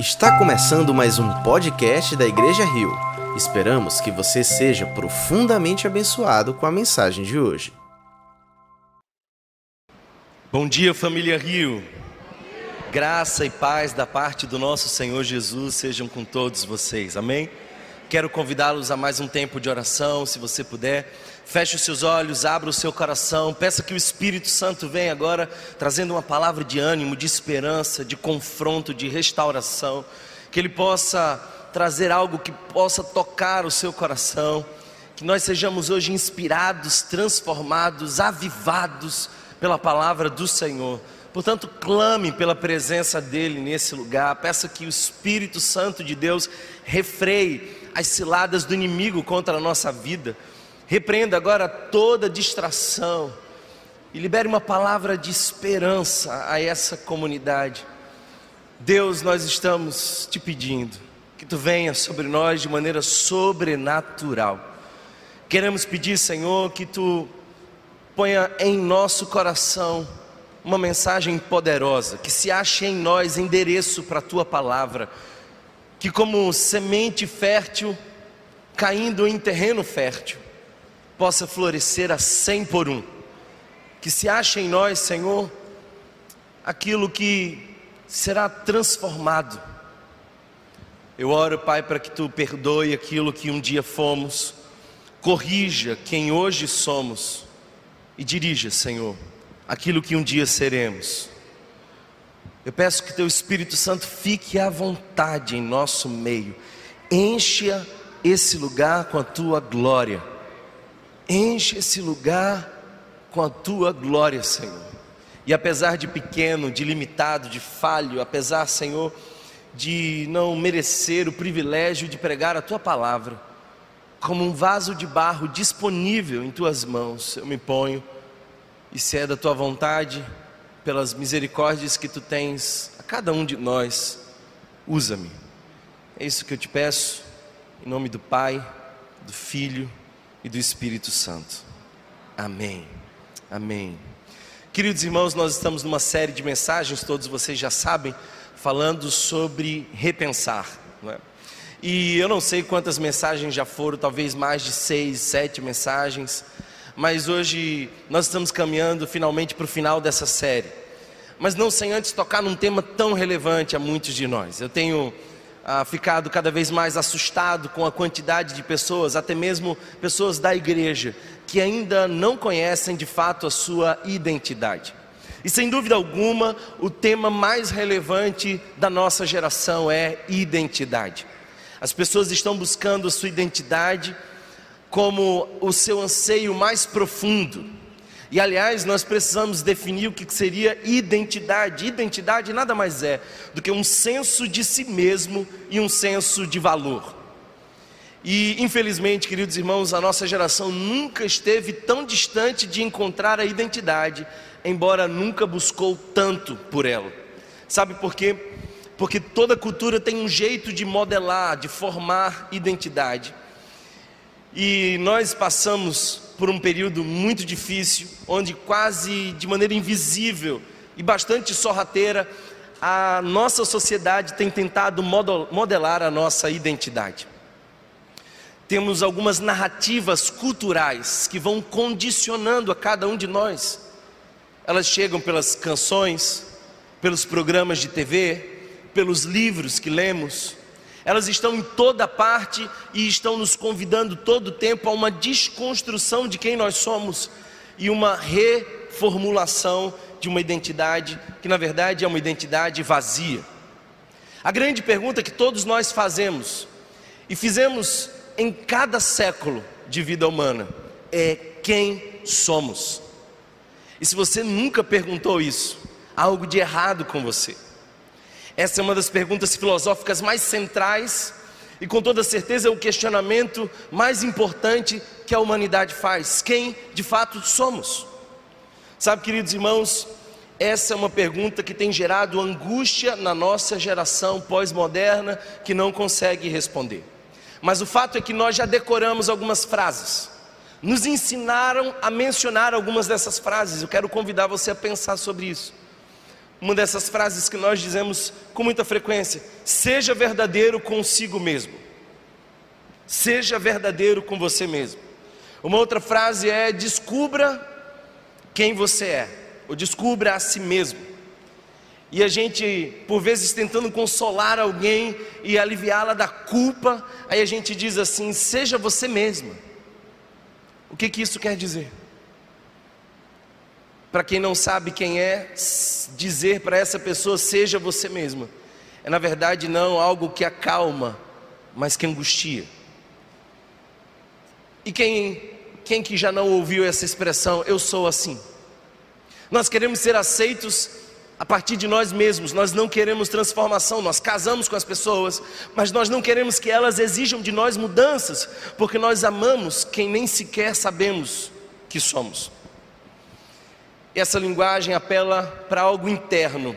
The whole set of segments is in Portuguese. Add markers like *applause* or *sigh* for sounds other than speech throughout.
Está começando mais um podcast da Igreja Rio. Esperamos que você seja profundamente abençoado com a mensagem de hoje. Bom dia, família Rio. Graça e paz da parte do nosso Senhor Jesus sejam com todos vocês. Amém? Quero convidá-los a mais um tempo de oração, se você puder. Feche os seus olhos, abra o seu coração, peça que o Espírito Santo venha agora trazendo uma palavra de ânimo, de esperança, de confronto, de restauração, que Ele possa trazer algo que possa tocar o seu coração, que nós sejamos hoje inspirados, transformados, avivados pela palavra do Senhor. Portanto, clame pela presença dEle nesse lugar, peça que o Espírito Santo de Deus refreie as ciladas do inimigo contra a nossa vida. Repreenda agora toda distração e libere uma palavra de esperança a essa comunidade. Deus, nós estamos te pedindo que tu venha sobre nós de maneira sobrenatural. Queremos pedir, Senhor, que tu ponha em nosso coração uma mensagem poderosa, que se ache em nós endereço para a tua palavra que, como semente fértil, caindo em terreno fértil, possa florescer a cem por um. Que se ache em nós, Senhor, aquilo que será transformado. Eu oro, Pai, para que Tu perdoe aquilo que um dia fomos, corrija quem hoje somos e dirija, Senhor, aquilo que um dia seremos. Eu peço que Teu Espírito Santo fique à vontade em nosso meio, encha esse lugar com a Tua glória, enche esse lugar com a Tua glória, Senhor. E apesar de pequeno, de limitado, de falho, apesar, Senhor, de não merecer o privilégio de pregar a Tua palavra, como um vaso de barro disponível em Tuas mãos, eu me ponho, e se é da Tua vontade, pelas misericórdias que tu tens a cada um de nós, usa-me. É isso que eu te peço, em nome do Pai, do Filho e do Espírito Santo. Amém. Amém. Queridos irmãos, nós estamos numa série de mensagens, todos vocês já sabem, falando sobre repensar. É? E eu não sei quantas mensagens já foram, talvez mais de seis, sete mensagens mas hoje nós estamos caminhando finalmente para o final dessa série. Mas não sem antes tocar num tema tão relevante a muitos de nós. Eu tenho ah, ficado cada vez mais assustado com a quantidade de pessoas, até mesmo pessoas da igreja, que ainda não conhecem de fato a sua identidade. E sem dúvida alguma, o tema mais relevante da nossa geração é identidade. As pessoas estão buscando a sua identidade como o seu anseio mais profundo. E aliás, nós precisamos definir o que seria identidade. Identidade nada mais é do que um senso de si mesmo e um senso de valor. E infelizmente, queridos irmãos, a nossa geração nunca esteve tão distante de encontrar a identidade, embora nunca buscou tanto por ela. Sabe por quê? Porque toda cultura tem um jeito de modelar, de formar identidade. E nós passamos por um período muito difícil, onde quase de maneira invisível e bastante sorrateira, a nossa sociedade tem tentado modelar a nossa identidade. Temos algumas narrativas culturais que vão condicionando a cada um de nós. Elas chegam pelas canções, pelos programas de TV, pelos livros que lemos, elas estão em toda parte e estão nos convidando todo o tempo a uma desconstrução de quem nós somos e uma reformulação de uma identidade que na verdade é uma identidade vazia. A grande pergunta que todos nós fazemos e fizemos em cada século de vida humana é quem somos. E se você nunca perguntou isso, há algo de errado com você. Essa é uma das perguntas filosóficas mais centrais e com toda certeza é o questionamento mais importante que a humanidade faz: quem de fato somos? Sabe, queridos irmãos, essa é uma pergunta que tem gerado angústia na nossa geração pós-moderna que não consegue responder. Mas o fato é que nós já decoramos algumas frases, nos ensinaram a mencionar algumas dessas frases. Eu quero convidar você a pensar sobre isso. Uma dessas frases que nós dizemos com muita frequência: seja verdadeiro consigo mesmo. Seja verdadeiro com você mesmo. Uma outra frase é: descubra quem você é, ou descubra a si mesmo. E a gente, por vezes, tentando consolar alguém e aliviá-la da culpa, aí a gente diz assim: seja você mesma. O que, que isso quer dizer? Para quem não sabe quem é, dizer para essa pessoa: seja você mesma, é na verdade não algo que acalma, mas que angustia. E quem quem que já não ouviu essa expressão, eu sou assim? Nós queremos ser aceitos a partir de nós mesmos, nós não queremos transformação, nós casamos com as pessoas, mas nós não queremos que elas exijam de nós mudanças, porque nós amamos quem nem sequer sabemos que somos. Essa linguagem apela para algo interno.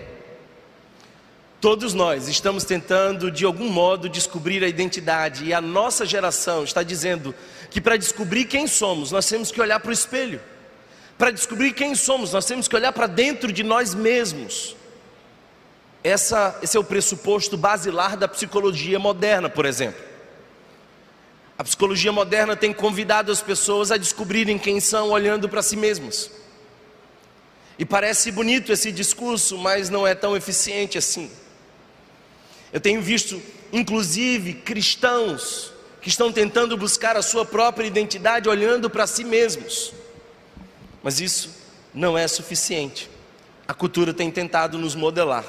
Todos nós estamos tentando, de algum modo, descobrir a identidade, e a nossa geração está dizendo que para descobrir quem somos, nós temos que olhar para o espelho. Para descobrir quem somos, nós temos que olhar para dentro de nós mesmos. Essa, esse é o pressuposto basilar da psicologia moderna, por exemplo. A psicologia moderna tem convidado as pessoas a descobrirem quem são olhando para si mesmos. E parece bonito esse discurso, mas não é tão eficiente assim. Eu tenho visto, inclusive, cristãos que estão tentando buscar a sua própria identidade olhando para si mesmos. Mas isso não é suficiente. A cultura tem tentado nos modelar.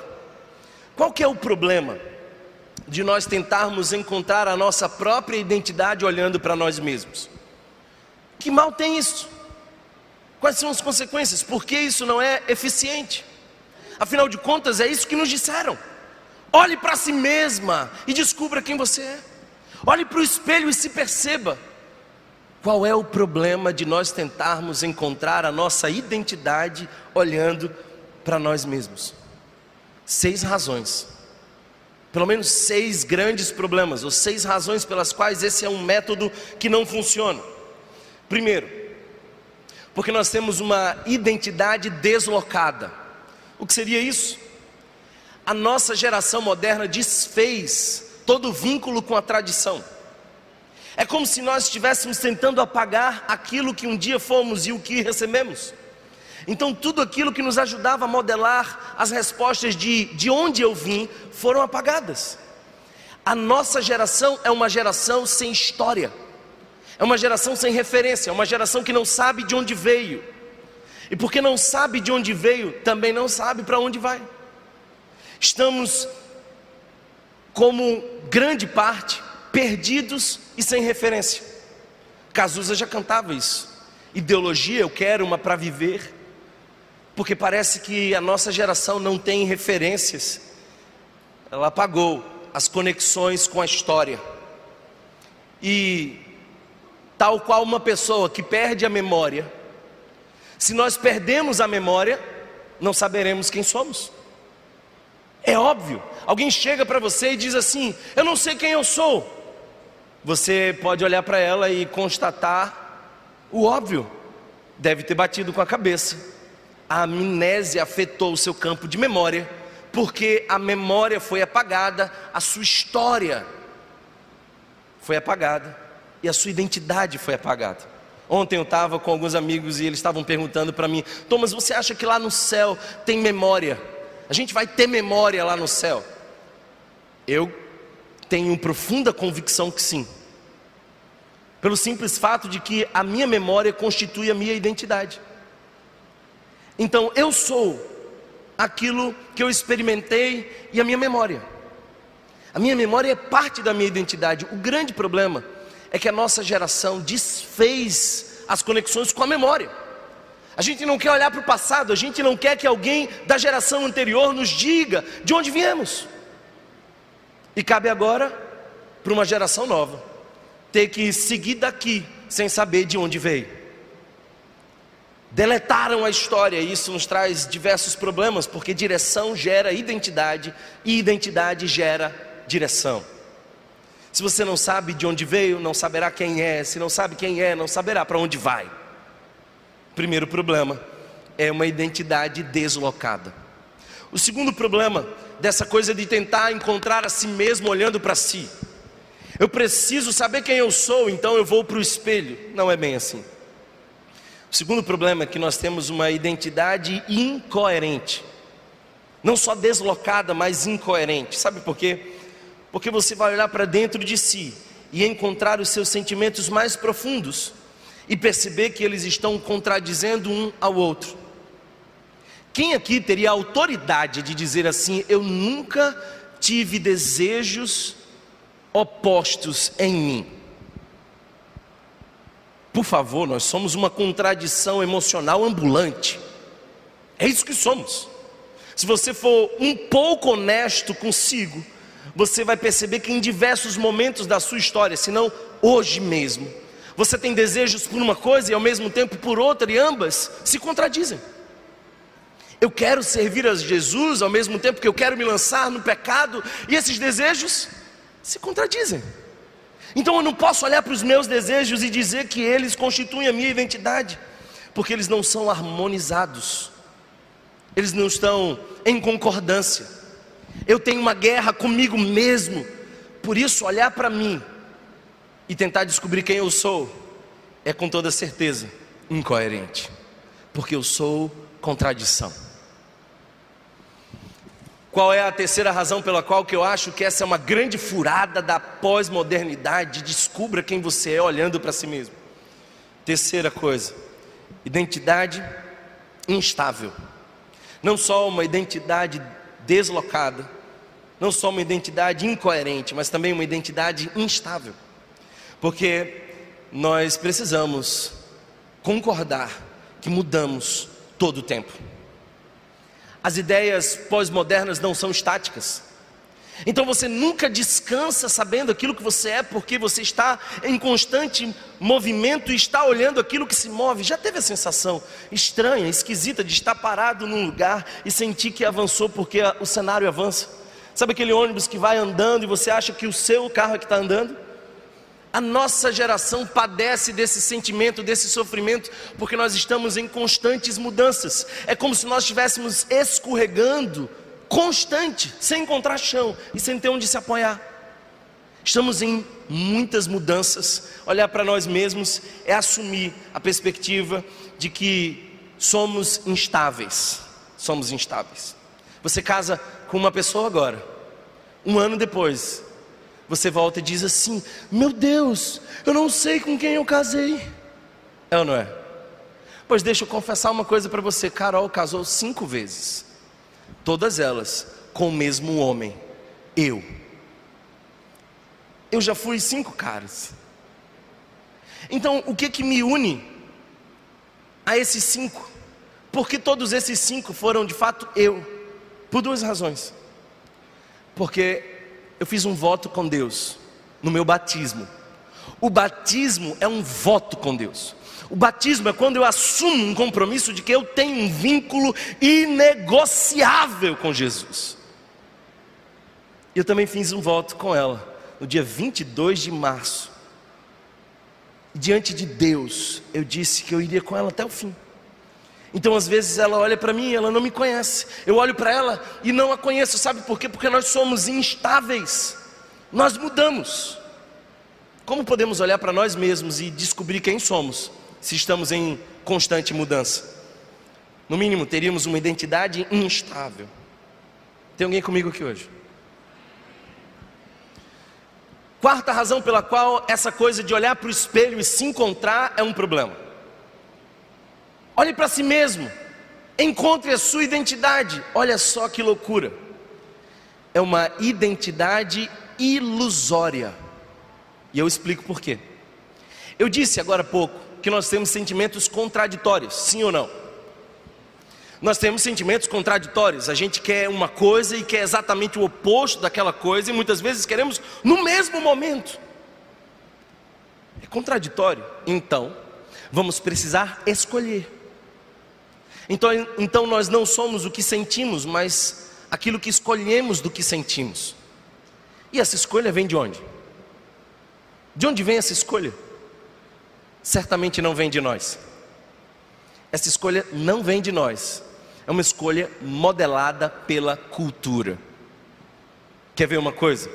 Qual que é o problema de nós tentarmos encontrar a nossa própria identidade olhando para nós mesmos? Que mal tem isso? Quais são as consequências? Por que isso não é eficiente? Afinal de contas, é isso que nos disseram. Olhe para si mesma e descubra quem você é. Olhe para o espelho e se perceba. Qual é o problema de nós tentarmos encontrar a nossa identidade olhando para nós mesmos? Seis razões. Pelo menos seis grandes problemas, ou seis razões pelas quais esse é um método que não funciona. Primeiro, porque nós temos uma identidade deslocada. O que seria isso? A nossa geração moderna desfez todo vínculo com a tradição. É como se nós estivéssemos tentando apagar aquilo que um dia fomos e o que recebemos. Então, tudo aquilo que nos ajudava a modelar as respostas de de onde eu vim foram apagadas. A nossa geração é uma geração sem história, é uma geração sem referência, é uma geração que não sabe de onde veio, e porque não sabe de onde veio, também não sabe para onde vai. Estamos como grande parte, perdidos e sem referência. Cazuza já cantava isso. Ideologia, eu quero uma para viver, porque parece que a nossa geração não tem referências. Ela apagou as conexões com a história. E tal qual uma pessoa que perde a memória, se nós perdemos a memória, não saberemos quem somos. É óbvio. Alguém chega para você e diz assim: Eu não sei quem eu sou. Você pode olhar para ela e constatar o óbvio. Deve ter batido com a cabeça. A amnésia afetou o seu campo de memória, porque a memória foi apagada, a sua história foi apagada e a sua identidade foi apagada. Ontem eu estava com alguns amigos e eles estavam perguntando para mim: Thomas, você acha que lá no céu tem memória? A gente vai ter memória lá no céu. Eu tenho profunda convicção que sim. Pelo simples fato de que a minha memória constitui a minha identidade. Então eu sou aquilo que eu experimentei e a minha memória. A minha memória é parte da minha identidade. O grande problema é que a nossa geração desfez as conexões com a memória. A gente não quer olhar para o passado, a gente não quer que alguém da geração anterior nos diga de onde viemos. E cabe agora para uma geração nova ter que seguir daqui sem saber de onde veio. Deletaram a história e isso nos traz diversos problemas, porque direção gera identidade e identidade gera direção. Se você não sabe de onde veio, não saberá quem é, se não sabe quem é, não saberá para onde vai. Primeiro problema é uma identidade deslocada. O segundo problema dessa coisa de tentar encontrar a si mesmo olhando para si. Eu preciso saber quem eu sou, então eu vou para o espelho. Não é bem assim. O segundo problema é que nós temos uma identidade incoerente. Não só deslocada, mas incoerente. Sabe por quê? Porque você vai olhar para dentro de si e encontrar os seus sentimentos mais profundos e perceber que eles estão contradizendo um ao outro. Quem aqui teria autoridade de dizer assim: Eu nunca tive desejos opostos em mim? Por favor, nós somos uma contradição emocional ambulante. É isso que somos. Se você for um pouco honesto consigo, você vai perceber que em diversos momentos da sua história, se não hoje mesmo, você tem desejos por uma coisa e ao mesmo tempo por outra, e ambas se contradizem. Eu quero servir a Jesus ao mesmo tempo que eu quero me lançar no pecado, e esses desejos se contradizem. Então eu não posso olhar para os meus desejos e dizer que eles constituem a minha identidade, porque eles não são harmonizados, eles não estão em concordância. Eu tenho uma guerra comigo mesmo, por isso olhar para mim e tentar descobrir quem eu sou é com toda certeza incoerente, porque eu sou contradição. Qual é a terceira razão pela qual que eu acho que essa é uma grande furada da pós-modernidade? Descubra quem você é olhando para si mesmo. Terceira coisa, identidade instável. Não só uma identidade deslocada, não só uma identidade incoerente, mas também uma identidade instável. Porque nós precisamos concordar que mudamos todo o tempo. As ideias pós-modernas não são estáticas. Então você nunca descansa sabendo aquilo que você é, porque você está em constante movimento e está olhando aquilo que se move. Já teve a sensação estranha, esquisita de estar parado num lugar e sentir que avançou porque o cenário avança? Sabe aquele ônibus que vai andando e você acha que o seu carro é que está andando? A nossa geração padece desse sentimento, desse sofrimento, porque nós estamos em constantes mudanças. É como se nós estivéssemos escorregando, constante, sem encontrar chão e sem ter onde se apoiar. Estamos em muitas mudanças. Olhar para nós mesmos é assumir a perspectiva de que somos instáveis. Somos instáveis. Você casa com uma pessoa agora, um ano depois, você volta e diz assim: Meu Deus, eu não sei com quem eu casei. É ou não é? Pois deixa eu confessar uma coisa para você: Carol casou cinco vezes, todas elas com o mesmo homem, eu. Eu já fui cinco caras. Então, o que que me une a esses cinco? Porque todos esses cinco foram de fato eu, por duas razões. Porque eu fiz um voto com Deus no meu batismo. O batismo é um voto com Deus. O batismo é quando eu assumo um compromisso de que eu tenho um vínculo inegociável com Jesus. Eu também fiz um voto com ela no dia 22 de março. Diante de Deus, eu disse que eu iria com ela até o fim. Então, às vezes, ela olha para mim e ela não me conhece. Eu olho para ela e não a conheço. Sabe por quê? Porque nós somos instáveis. Nós mudamos. Como podemos olhar para nós mesmos e descobrir quem somos se estamos em constante mudança? No mínimo, teríamos uma identidade instável. Tem alguém comigo aqui hoje? Quarta razão pela qual essa coisa de olhar para o espelho e se encontrar é um problema. Olhe para si mesmo. Encontre a sua identidade. Olha só que loucura. É uma identidade ilusória. E eu explico por quê. Eu disse agora há pouco que nós temos sentimentos contraditórios, sim ou não? Nós temos sentimentos contraditórios. A gente quer uma coisa e quer exatamente o oposto daquela coisa, e muitas vezes queremos no mesmo momento. É contraditório. Então, vamos precisar escolher. Então, então nós não somos o que sentimos, mas aquilo que escolhemos do que sentimos. E essa escolha vem de onde? De onde vem essa escolha? Certamente não vem de nós. Essa escolha não vem de nós. é uma escolha modelada pela cultura. Quer ver uma coisa?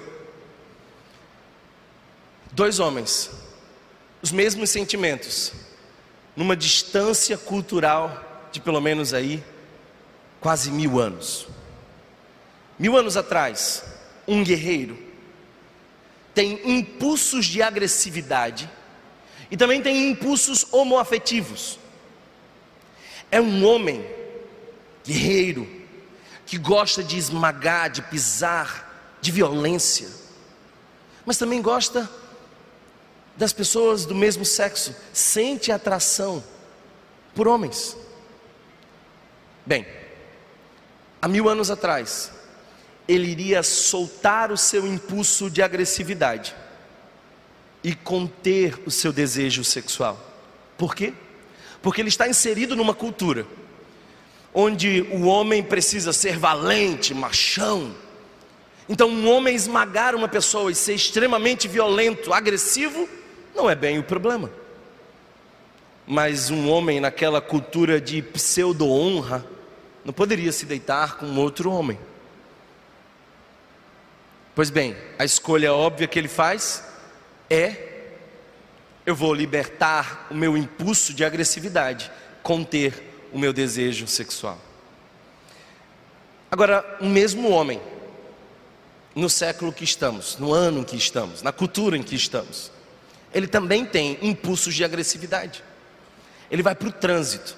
Dois homens, os mesmos sentimentos, numa distância cultural de pelo menos aí quase mil anos. Mil anos atrás, um guerreiro tem impulsos de agressividade e também tem impulsos homoafetivos. É um homem guerreiro que gosta de esmagar, de pisar, de violência, mas também gosta das pessoas do mesmo sexo, sente atração por homens. Bem, há mil anos atrás, ele iria soltar o seu impulso de agressividade e conter o seu desejo sexual. Por quê? Porque ele está inserido numa cultura onde o homem precisa ser valente, machão. Então, um homem esmagar uma pessoa e ser extremamente violento, agressivo, não é bem o problema. Mas um homem naquela cultura de pseudo-honra não poderia se deitar com outro homem. Pois bem, a escolha óbvia que ele faz é: eu vou libertar o meu impulso de agressividade, conter o meu desejo sexual. Agora, o mesmo homem, no século que estamos, no ano em que estamos, na cultura em que estamos, ele também tem impulsos de agressividade. Ele vai para o trânsito,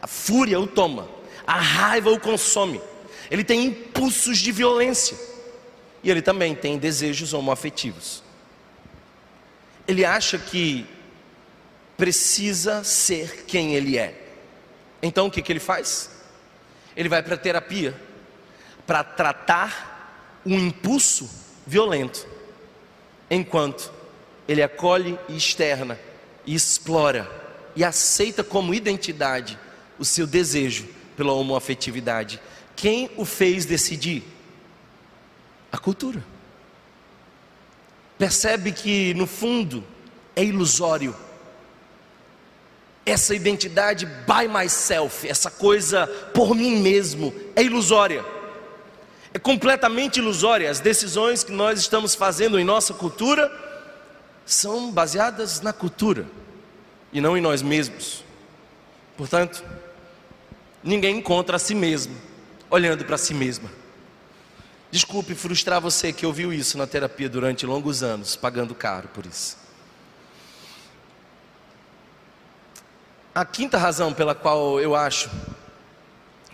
a fúria o toma, a raiva o consome, ele tem impulsos de violência e ele também tem desejos homoafetivos. Ele acha que precisa ser quem ele é. Então o que, que ele faz? Ele vai para a terapia para tratar um impulso violento, enquanto ele acolhe e externa, e explora, e aceita como identidade o seu desejo pela homoafetividade. Quem o fez decidir? A cultura. Percebe que, no fundo, é ilusório. Essa identidade by myself, essa coisa por mim mesmo, é ilusória. É completamente ilusória. As decisões que nós estamos fazendo em nossa cultura são baseadas na cultura e não em nós mesmos. Portanto, ninguém encontra a si mesmo olhando para si mesma. Desculpe frustrar você que ouviu isso na terapia durante longos anos, pagando caro por isso. A quinta razão pela qual eu acho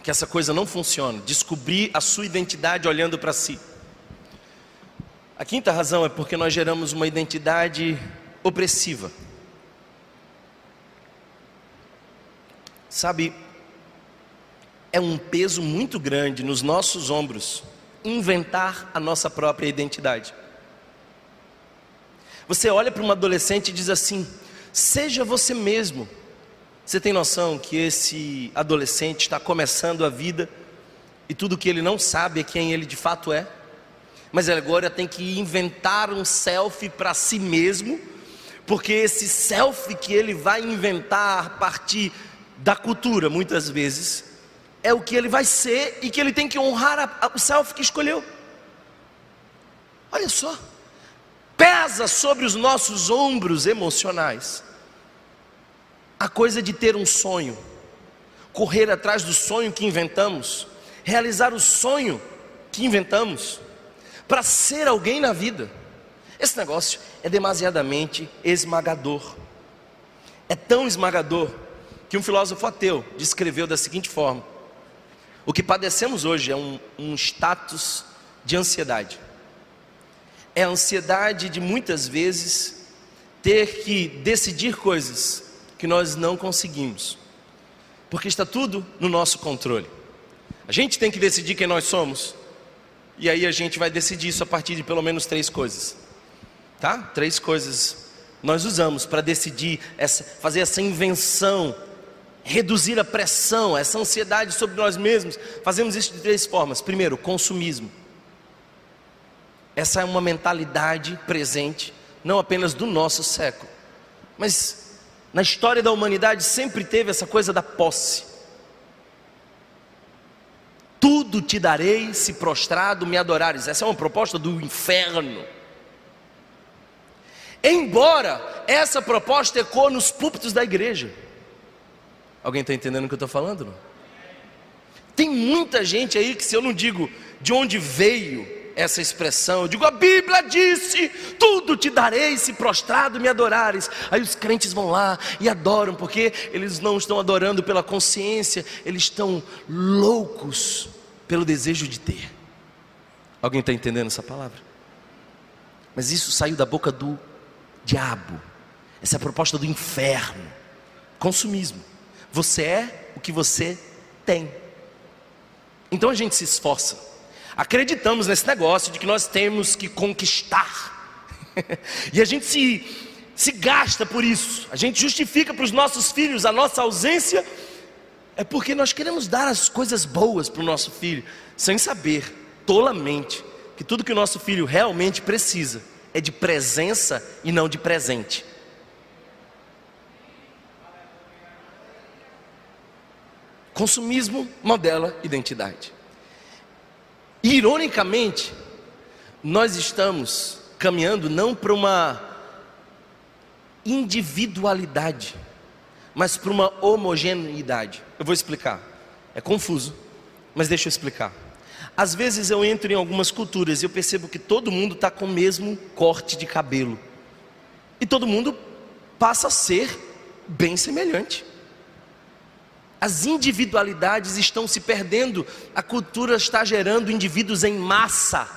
que essa coisa não funciona, descobrir a sua identidade olhando para si. A quinta razão é porque nós geramos uma identidade opressiva. Sabe, é um peso muito grande nos nossos ombros inventar a nossa própria identidade. Você olha para um adolescente e diz assim: seja você mesmo. Você tem noção que esse adolescente está começando a vida e tudo que ele não sabe é quem ele de fato é? mas agora tem que inventar um selfie para si mesmo, porque esse selfie que ele vai inventar a partir da cultura, muitas vezes, é o que ele vai ser e que ele tem que honrar a, a, o selfie que escolheu. Olha só, pesa sobre os nossos ombros emocionais a coisa de ter um sonho, correr atrás do sonho que inventamos, realizar o sonho que inventamos para ser alguém na vida. Esse negócio é demasiadamente esmagador. É tão esmagador que um filósofo ateu descreveu da seguinte forma: o que padecemos hoje é um, um status de ansiedade. É a ansiedade de muitas vezes ter que decidir coisas que nós não conseguimos, porque está tudo no nosso controle. A gente tem que decidir quem nós somos, e aí a gente vai decidir isso a partir de pelo menos três coisas. Tá? Três coisas nós usamos para decidir essa, fazer essa invenção, reduzir a pressão, essa ansiedade sobre nós mesmos. Fazemos isso de três formas. Primeiro, consumismo. Essa é uma mentalidade presente, não apenas do nosso século, mas na história da humanidade sempre teve essa coisa da posse. Tudo te darei se prostrado me adorares. Essa é uma proposta do inferno. Embora essa proposta ecoe nos púlpitos da igreja. Alguém está entendendo o que eu estou falando? Não? Tem muita gente aí que, se eu não digo de onde veio essa expressão, eu digo: a Bíblia disse: tudo te darei se prostrado me adorares. Aí os crentes vão lá e adoram, porque eles não estão adorando pela consciência, eles estão loucos pelo desejo de ter. Alguém está entendendo essa palavra? Mas isso saiu da boca do diabo. Essa é a proposta do inferno. Consumismo. Você é o que você tem. Então a gente se esforça. Acreditamos nesse negócio de que nós temos que conquistar. *laughs* e a gente se, se gasta por isso. A gente justifica para os nossos filhos a nossa ausência. É porque nós queremos dar as coisas boas para o nosso filho, sem saber, tolamente, que tudo que o nosso filho realmente precisa é de presença e não de presente. Consumismo modela identidade. Ironicamente, nós estamos caminhando não para uma individualidade, mas para uma homogeneidade. Eu vou explicar. É confuso, mas deixa eu explicar. Às vezes eu entro em algumas culturas e eu percebo que todo mundo está com o mesmo corte de cabelo. E todo mundo passa a ser bem semelhante. As individualidades estão se perdendo, a cultura está gerando indivíduos em massa.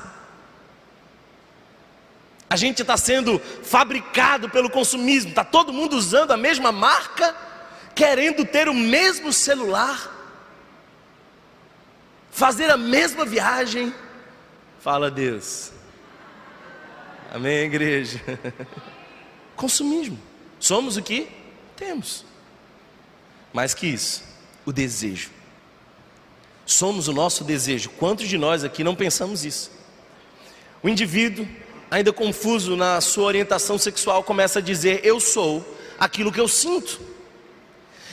A gente está sendo fabricado pelo consumismo, está todo mundo usando a mesma marca, querendo ter o mesmo celular fazer a mesma viagem. Fala Deus. Amém, igreja. *laughs* Consumismo. Somos o que temos. Mais que isso, o desejo. Somos o nosso desejo. Quantos de nós aqui não pensamos isso? O indivíduo, ainda confuso na sua orientação sexual, começa a dizer: Eu sou aquilo que eu sinto.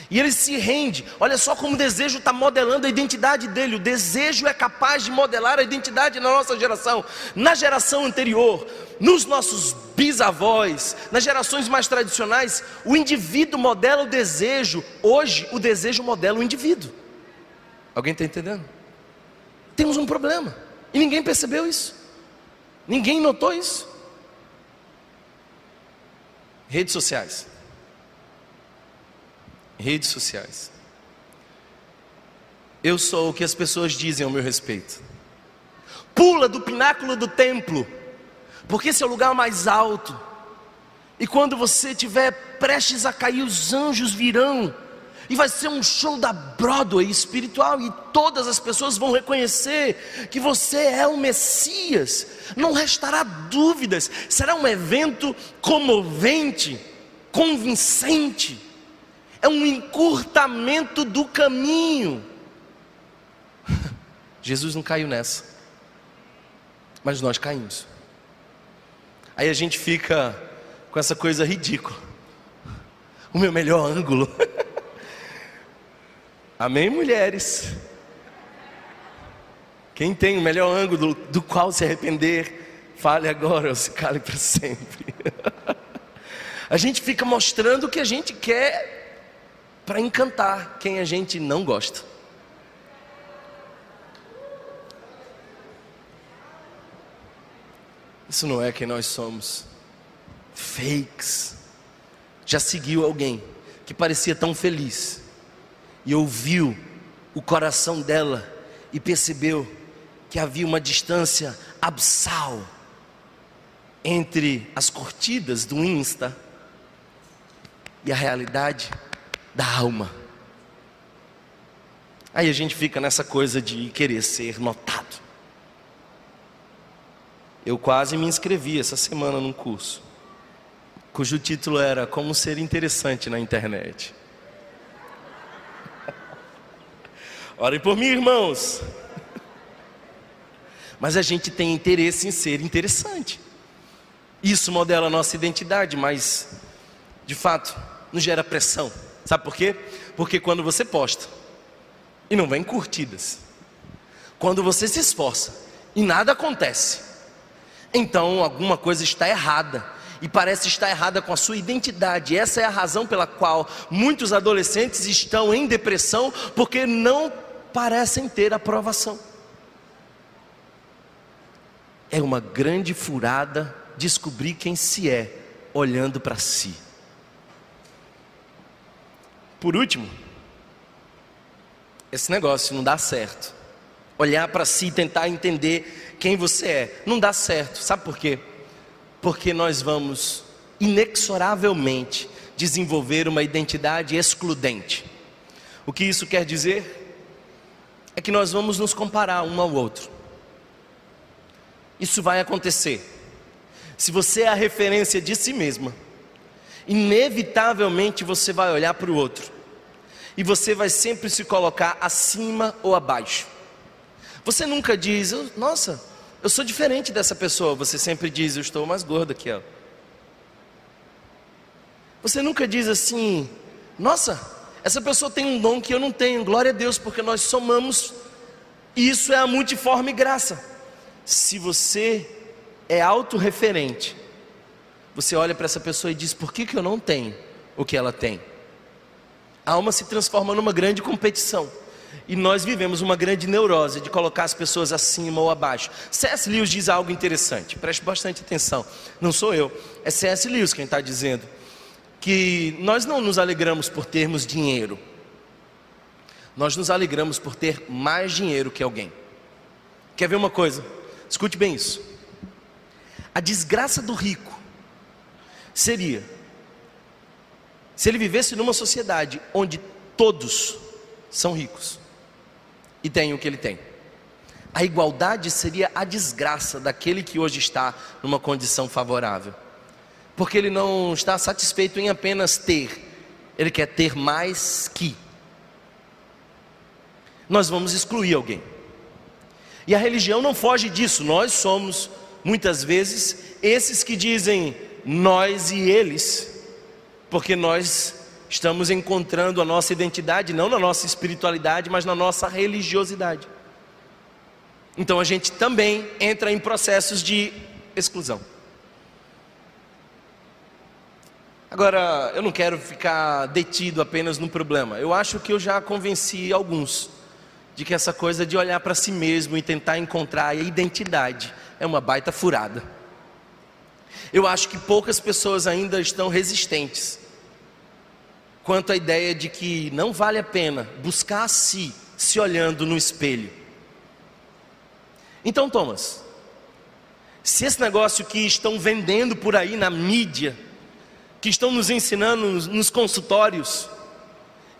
E ele se rende. Olha só como o desejo está modelando a identidade dele. O desejo é capaz de modelar a identidade na nossa geração. Na geração anterior, nos nossos bisavós, nas gerações mais tradicionais, o indivíduo modela o desejo. Hoje, o desejo modela o indivíduo. Alguém está entendendo? Temos um problema. E ninguém percebeu isso. Ninguém notou isso. Redes sociais redes sociais. Eu sou o que as pessoas dizem ao meu respeito. Pula do pináculo do templo, porque esse é o lugar mais alto. E quando você estiver prestes a cair, os anjos virão. E vai ser um show da Broadway espiritual. E todas as pessoas vão reconhecer que você é o Messias. Não restará dúvidas. Será um evento comovente, convincente é um encurtamento do caminho. *laughs* Jesus não caiu nessa, mas nós caímos. Aí a gente fica com essa coisa ridícula. *laughs* O meu melhor ângulo. *laughs* Amém, mulheres? Quem tem o melhor ângulo do qual se arrepender, fale agora ou se cale para sempre. a gente fica mostrando o que a gente quer para encantar quem a gente não gosta. Isso não é quem nós somos. Fakes. Já seguiu alguém que parecia tão feliz e ouviu o coração dela e percebeu que havia uma distância absal entre as curtidas do Insta e a realidade da alma. Aí a gente fica nessa coisa de querer ser notado. Eu quase me inscrevi essa semana num curso, cujo título era Como Ser Interessante na Internet. *laughs* Orem por mim, irmãos. Mas a gente tem interesse em ser interessante. Isso modela a nossa identidade, mas, de fato, nos gera pressão. Sabe por quê? Porque quando você posta e não vem curtidas, Quando você se esforça e nada acontece, então alguma coisa está errada e parece estar errada com a sua identidade. Essa é a razão pela qual muitos adolescentes estão em depressão, porque não parecem ter aprovação. É uma grande furada descobrir quem se é olhando para si. Por último, esse negócio não dá certo. Olhar para si e tentar entender quem você é, não dá certo. Sabe por quê? Porque nós vamos inexoravelmente desenvolver uma identidade excludente. O que isso quer dizer? É que nós vamos nos comparar um ao outro. Isso vai acontecer. Se você é a referência de si mesma, inevitavelmente você vai olhar para o outro e você vai sempre se colocar acima ou abaixo. Você nunca diz, nossa, eu sou diferente dessa pessoa. Você sempre diz, eu estou mais gordo que ela. Você nunca diz assim, nossa, essa pessoa tem um dom que eu não tenho. Glória a Deus, porque nós somamos. E isso é a multiforme graça. Se você é autorreferente, você olha para essa pessoa e diz: por que, que eu não tenho o que ela tem? A alma se transforma numa grande competição. E nós vivemos uma grande neurose de colocar as pessoas acima ou abaixo. C.S. Lewis diz algo interessante, preste bastante atenção. Não sou eu, é C.S. Lewis quem está dizendo que nós não nos alegramos por termos dinheiro, nós nos alegramos por ter mais dinheiro que alguém. Quer ver uma coisa? Escute bem isso. A desgraça do rico seria se ele vivesse numa sociedade onde todos são ricos e têm o que ele tem. A igualdade seria a desgraça daquele que hoje está numa condição favorável, porque ele não está satisfeito em apenas ter, ele quer ter mais que. Nós vamos excluir alguém. E a religião não foge disso, nós somos, muitas vezes, esses que dizem nós e eles, porque nós estamos encontrando a nossa identidade não na nossa espiritualidade, mas na nossa religiosidade. Então a gente também entra em processos de exclusão. Agora, eu não quero ficar detido apenas no problema. Eu acho que eu já convenci alguns de que essa coisa de olhar para si mesmo e tentar encontrar a identidade é uma baita furada. Eu acho que poucas pessoas ainda estão resistentes quanto à ideia de que não vale a pena buscar a si se olhando no espelho. Então, Thomas, se esse negócio que estão vendendo por aí na mídia, que estão nos ensinando nos consultórios,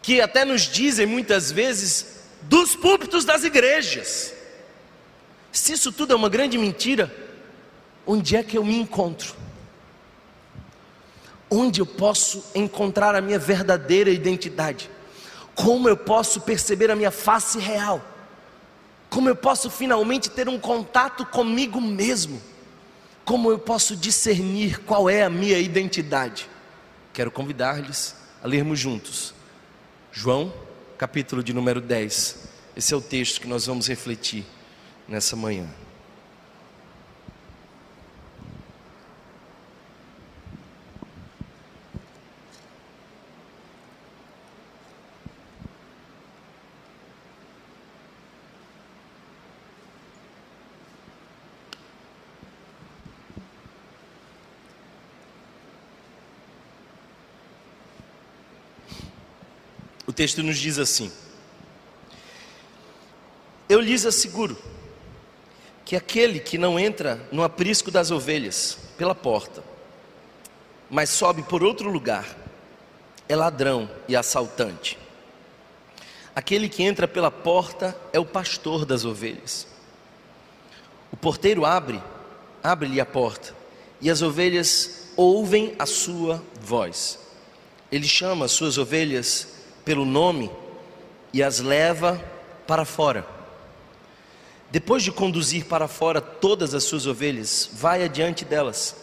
que até nos dizem muitas vezes dos púlpitos das igrejas, se isso tudo é uma grande mentira, onde é que eu me encontro? Onde eu posso encontrar a minha verdadeira identidade? Como eu posso perceber a minha face real? Como eu posso finalmente ter um contato comigo mesmo? Como eu posso discernir qual é a minha identidade? Quero convidar-lhes a lermos juntos. João, capítulo de número 10. Esse é o texto que nós vamos refletir nessa manhã. Texto nos diz assim: Eu lhes asseguro que aquele que não entra no aprisco das ovelhas pela porta, mas sobe por outro lugar, é ladrão e assaltante. Aquele que entra pela porta é o pastor das ovelhas. O porteiro abre, abre-lhe a porta, e as ovelhas ouvem a sua voz. Ele chama as suas ovelhas pelo nome e as leva para fora. Depois de conduzir para fora todas as suas ovelhas, vai adiante delas.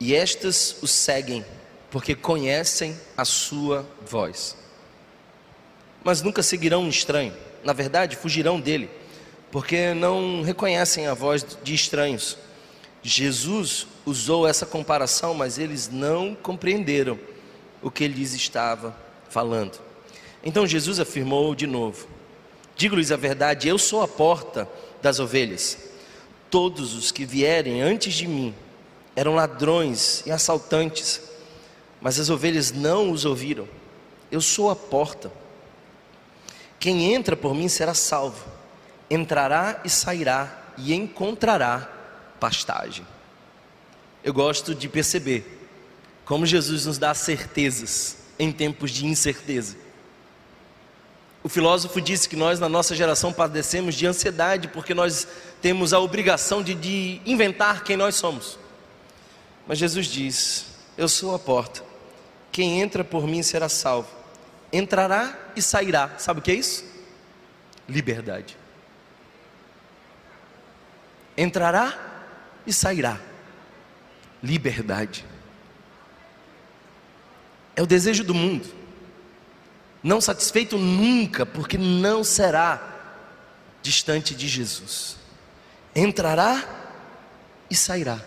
E estas o seguem, porque conhecem a sua voz. Mas nunca seguirão um estranho, na verdade, fugirão dele, porque não reconhecem a voz de estranhos. Jesus usou essa comparação, mas eles não compreenderam o que lhes estava falando. Então Jesus afirmou de novo: Digo-lhes a verdade, eu sou a porta das ovelhas. Todos os que vierem antes de mim eram ladrões e assaltantes, mas as ovelhas não os ouviram. Eu sou a porta. Quem entra por mim será salvo, entrará e sairá e encontrará pastagem. Eu gosto de perceber como Jesus nos dá certezas em tempos de incerteza. O filósofo disse que nós, na nossa geração, padecemos de ansiedade porque nós temos a obrigação de, de inventar quem nós somos. Mas Jesus diz: Eu sou a porta, quem entra por mim será salvo, entrará e sairá. Sabe o que é isso? Liberdade. Entrará e sairá. Liberdade. É o desejo do mundo. Não satisfeito nunca, porque não será distante de Jesus. Entrará e sairá.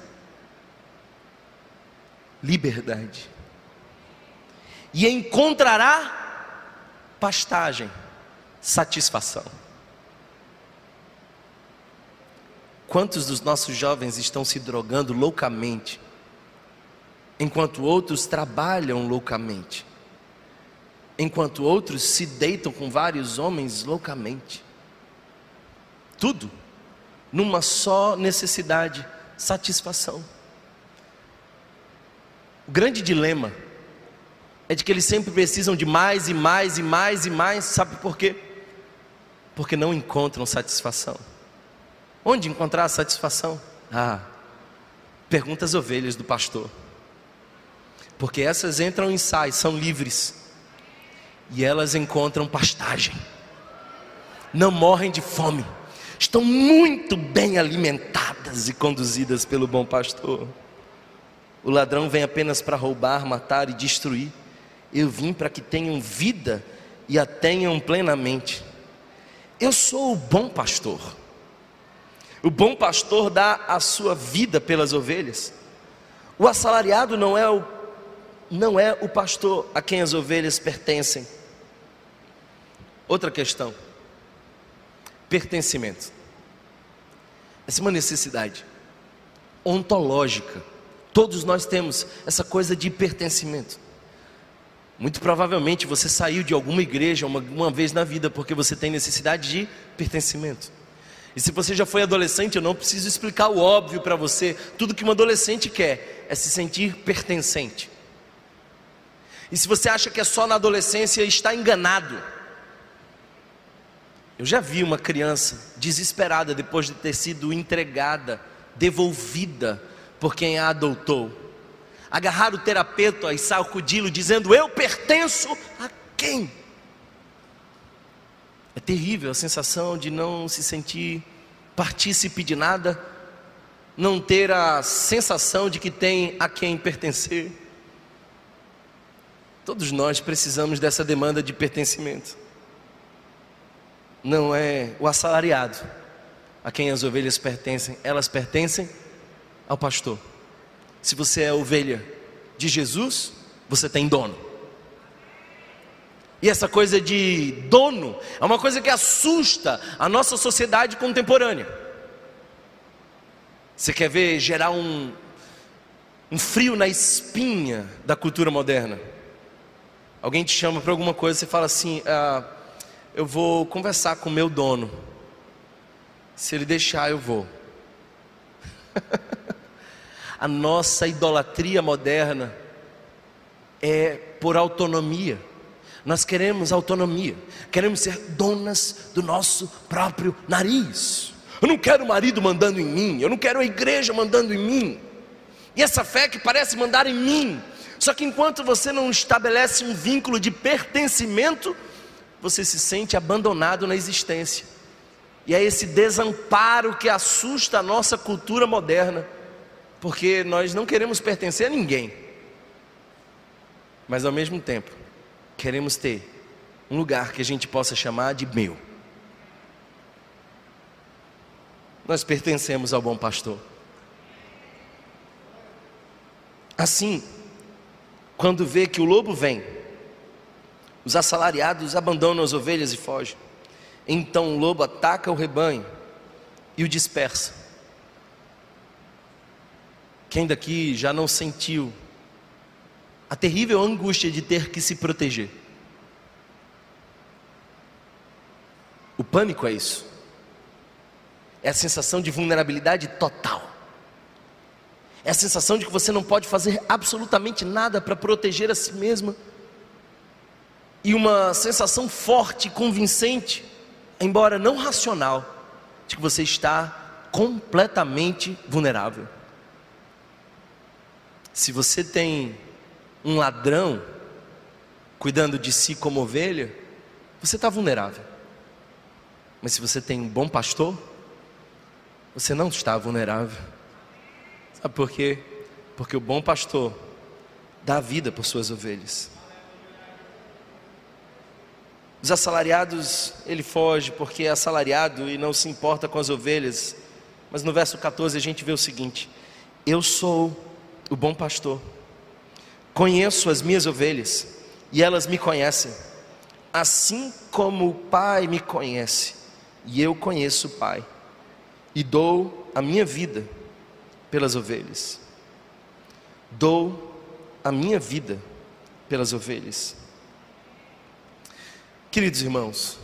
Liberdade. E encontrará pastagem, satisfação. Quantos dos nossos jovens estão se drogando loucamente, enquanto outros trabalham loucamente, enquanto outros se deitam com vários homens loucamente? Tudo numa só necessidade, satisfação. O grande dilema é de que eles sempre precisam de mais e mais e mais e mais, sabe por quê? Porque não encontram satisfação. Onde encontrar satisfação? Ah, pergunta as ovelhas do pastor. Porque essas entram e saem, são livres. E elas encontram pastagem. Não morrem de fome. Estão muito bem alimentadas e conduzidas pelo bom pastor. O ladrão vem apenas para roubar, matar e destruir. Eu vim para que tenham vida e a tenham plenamente. Eu sou o bom pastor. O bom pastor dá a sua vida pelas ovelhas. O assalariado não é o, não é o pastor a quem as ovelhas pertencem. Outra questão: pertencimento. Essa é uma necessidade ontológica. Todos nós temos essa coisa de pertencimento. Muito provavelmente você saiu de alguma igreja uma, uma vez na vida porque você tem necessidade de pertencimento. E se você já foi adolescente, eu não preciso explicar o óbvio para você. Tudo que um adolescente quer é se sentir pertencente. E se você acha que é só na adolescência, está enganado. Eu já vi uma criança desesperada depois de ter sido entregada, devolvida por quem a adotou. Agarrar o terapeuta e sacudi-lo, dizendo: Eu pertenço a quem? É terrível a sensação de não se sentir partícipe de nada, não ter a sensação de que tem a quem pertencer. Todos nós precisamos dessa demanda de pertencimento. Não é o assalariado a quem as ovelhas pertencem, elas pertencem ao pastor. Se você é ovelha de Jesus, você tem dono. E essa coisa de dono é uma coisa que assusta a nossa sociedade contemporânea. Você quer ver gerar um, um frio na espinha da cultura moderna? Alguém te chama para alguma coisa, você fala assim: ah, Eu vou conversar com o meu dono. Se ele deixar, eu vou. *laughs* a nossa idolatria moderna é por autonomia. Nós queremos autonomia, queremos ser donas do nosso próprio nariz. Eu não quero o marido mandando em mim, eu não quero a igreja mandando em mim. E essa fé que parece mandar em mim, só que enquanto você não estabelece um vínculo de pertencimento, você se sente abandonado na existência. E é esse desamparo que assusta a nossa cultura moderna, porque nós não queremos pertencer a ninguém, mas ao mesmo tempo, queremos ter um lugar que a gente possa chamar de meu. nós pertencemos ao bom pastor. Assim, quando vê que o lobo vem, os assalariados abandonam as ovelhas e fogem. Então o lobo ataca o rebanho e o dispersa. Quem daqui já não sentiu a terrível angústia de ter que se proteger? O pânico é isso. É a sensação de vulnerabilidade total. É a sensação de que você não pode fazer absolutamente nada para proteger a si mesma. E uma sensação forte, convincente, embora não racional, de que você está completamente vulnerável. Se você tem um ladrão cuidando de si como ovelha, você está vulnerável. Mas se você tem um bom pastor, você não está vulnerável. Sabe por quê? Porque o bom pastor dá vida por suas ovelhas. Os assalariados, ele foge porque é assalariado e não se importa com as ovelhas. Mas no verso 14 a gente vê o seguinte: Eu sou o bom pastor, conheço as minhas ovelhas e elas me conhecem, assim como o Pai me conhece e eu conheço o Pai, e dou a minha vida pelas ovelhas. Dou a minha vida pelas ovelhas. Queridos irmãos,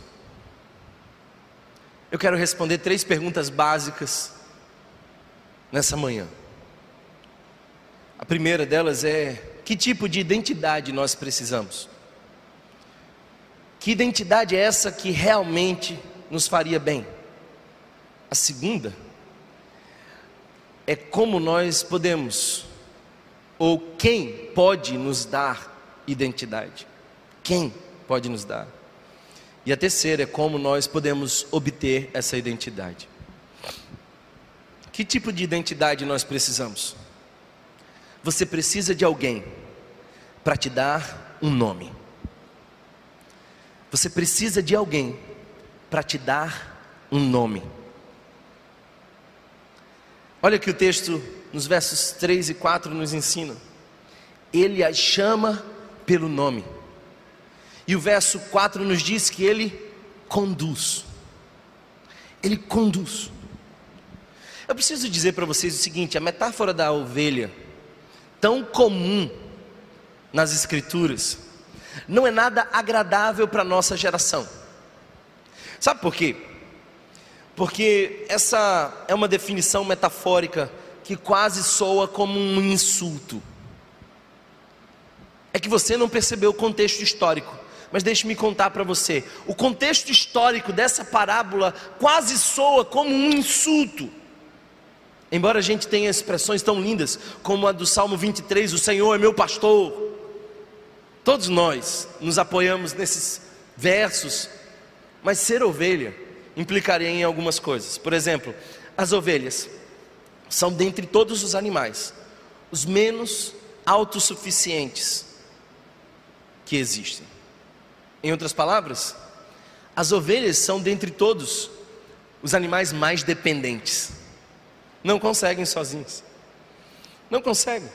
eu quero responder três perguntas básicas nessa manhã. A primeira delas é: que tipo de identidade nós precisamos? Que identidade é essa que realmente nos faria bem. A segunda é como nós podemos, ou quem pode nos dar identidade. Quem pode nos dar? E a terceira é como nós podemos obter essa identidade. Que tipo de identidade nós precisamos? Você precisa de alguém para te dar um nome. Você precisa de alguém para te dar um nome. Olha que o texto nos versos 3 e 4 nos ensina. Ele as chama pelo nome. E o verso 4 nos diz que ele conduz. Ele conduz. Eu preciso dizer para vocês o seguinte: a metáfora da ovelha, tão comum nas Escrituras, não é nada agradável para a nossa geração. Sabe por quê? Porque essa é uma definição metafórica que quase soa como um insulto. É que você não percebeu o contexto histórico. Mas deixe-me contar para você: o contexto histórico dessa parábola quase soa como um insulto. Embora a gente tenha expressões tão lindas como a do Salmo 23, o Senhor é meu pastor. Todos nós nos apoiamos nesses versos mas ser ovelha implicaria em algumas coisas. Por exemplo, as ovelhas são dentre todos os animais os menos autossuficientes que existem. Em outras palavras, as ovelhas são dentre todos os animais mais dependentes. Não conseguem sozinhos. Não conseguem.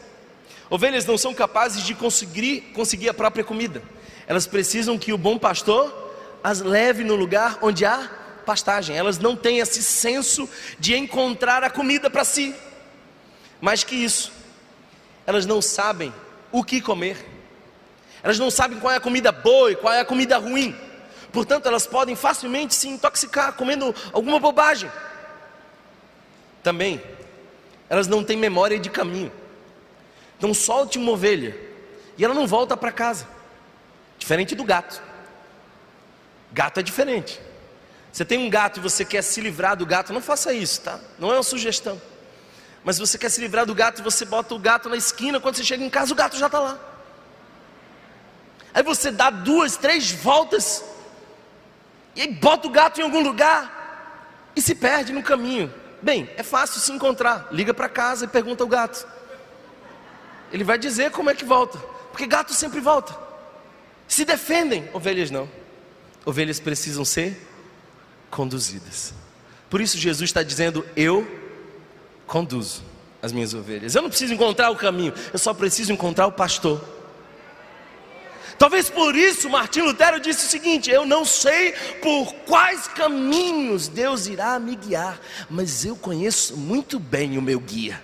Ovelhas não são capazes de conseguir, conseguir a própria comida. Elas precisam que o bom pastor as leve no lugar onde há pastagem. Elas não têm esse senso de encontrar a comida para si. Mais que isso, elas não sabem o que comer. Elas não sabem qual é a comida boa e qual é a comida ruim. Portanto, elas podem facilmente se intoxicar comendo alguma bobagem. Também, elas não têm memória de caminho. Então, solte uma ovelha e ela não volta para casa. Diferente do gato. Gato é diferente. Você tem um gato e você quer se livrar do gato, não faça isso, tá? Não é uma sugestão. Mas você quer se livrar do gato e você bota o gato na esquina, quando você chega em casa, o gato já está lá. Aí você dá duas, três voltas, e aí bota o gato em algum lugar e se perde no caminho. Bem, é fácil se encontrar. Liga para casa e pergunta ao gato. Ele vai dizer como é que volta, porque gato sempre volta. Se defendem, ovelhas não. Ovelhas precisam ser conduzidas. Por isso Jesus está dizendo: Eu conduzo as minhas ovelhas. Eu não preciso encontrar o caminho, eu só preciso encontrar o pastor. Talvez por isso Martim Lutero disse o seguinte: Eu não sei por quais caminhos Deus irá me guiar, mas eu conheço muito bem o meu guia.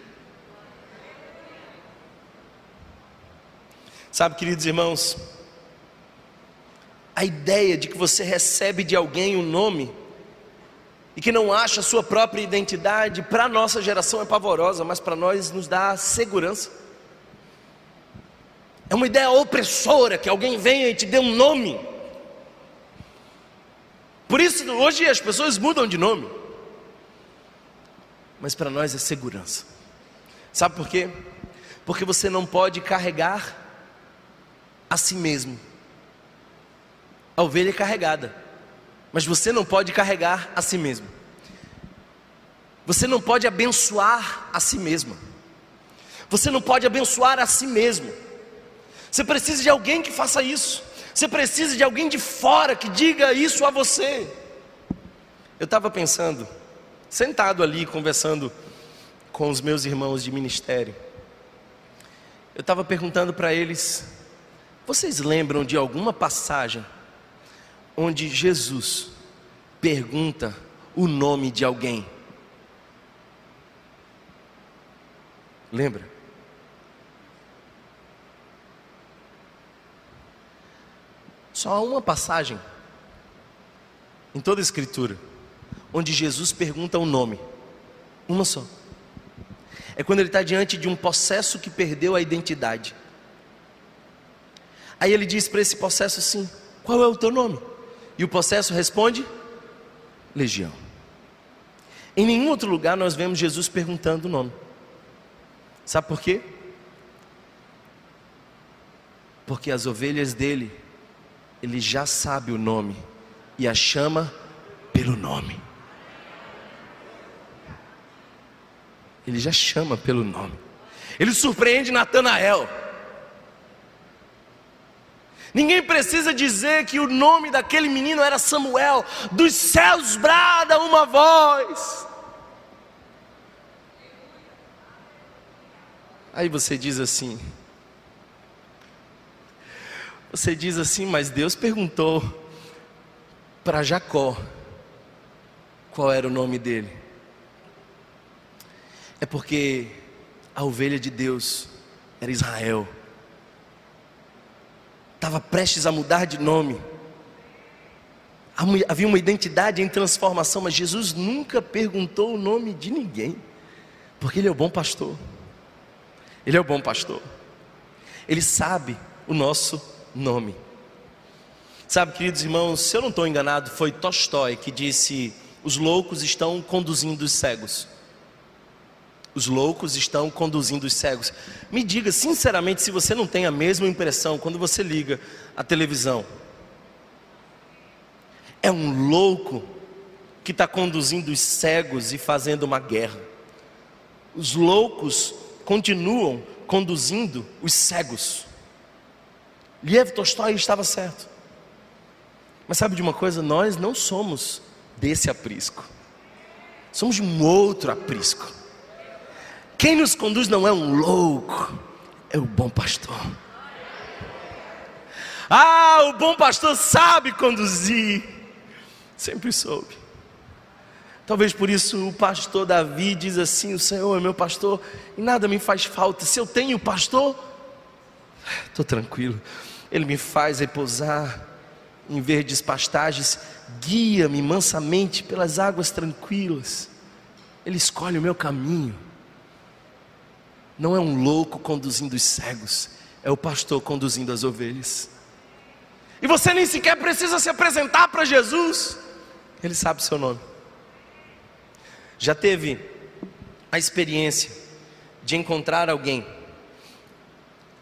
Sabe, queridos irmãos, a ideia de que você recebe de alguém um nome e que não acha a sua própria identidade, para a nossa geração é pavorosa, mas para nós nos dá segurança. É uma ideia opressora que alguém venha e te dê um nome. Por isso, hoje as pessoas mudam de nome. Mas para nós é segurança. Sabe por quê? Porque você não pode carregar a si mesmo. A ovelha é carregada mas você não pode carregar a si mesmo. Você não pode abençoar a si mesmo. Você não pode abençoar a si mesmo. Você precisa de alguém que faça isso. Você precisa de alguém de fora que diga isso a você. Eu estava pensando, sentado ali conversando com os meus irmãos de ministério. Eu estava perguntando para eles: vocês lembram de alguma passagem onde Jesus pergunta o nome de alguém. Lembra? Só há uma passagem em toda a Escritura onde Jesus pergunta o nome, uma só. É quando ele está diante de um processo que perdeu a identidade. Aí ele diz para esse processo assim: Qual é o teu nome? E o processo responde: legião. Em nenhum outro lugar nós vemos Jesus perguntando o nome. Sabe por quê? Porque as ovelhas dele, ele já sabe o nome e a chama pelo nome. Ele já chama pelo nome. Ele surpreende Natanael. Ninguém precisa dizer que o nome daquele menino era Samuel. Dos céus brada uma voz. Aí você diz assim. Você diz assim, mas Deus perguntou para Jacó qual era o nome dele. É porque a ovelha de Deus era Israel estava prestes a mudar de nome. Havia uma identidade em transformação, mas Jesus nunca perguntou o nome de ninguém, porque Ele é o bom pastor. Ele é o bom pastor. Ele sabe o nosso nome. Sabe, queridos irmãos, se eu não estou enganado, foi Tolstói que disse: os loucos estão conduzindo os cegos. Os loucos estão conduzindo os cegos. Me diga sinceramente se você não tem a mesma impressão quando você liga a televisão. É um louco que está conduzindo os cegos e fazendo uma guerra. Os loucos continuam conduzindo os cegos. Liev Tolstói estava certo. Mas sabe de uma coisa? Nós não somos desse aprisco. Somos de um outro aprisco. Quem nos conduz não é um louco, é o bom pastor. Ah, o bom pastor sabe conduzir, sempre soube. Talvez por isso o pastor Davi diz assim: O Senhor é meu pastor e nada me faz falta. Se eu tenho pastor, estou tranquilo. Ele me faz repousar em verdes pastagens, guia-me mansamente pelas águas tranquilas. Ele escolhe o meu caminho não é um louco conduzindo os cegos, é o pastor conduzindo as ovelhas. E você nem sequer precisa se apresentar para Jesus, Ele sabe o seu nome. Já teve a experiência de encontrar alguém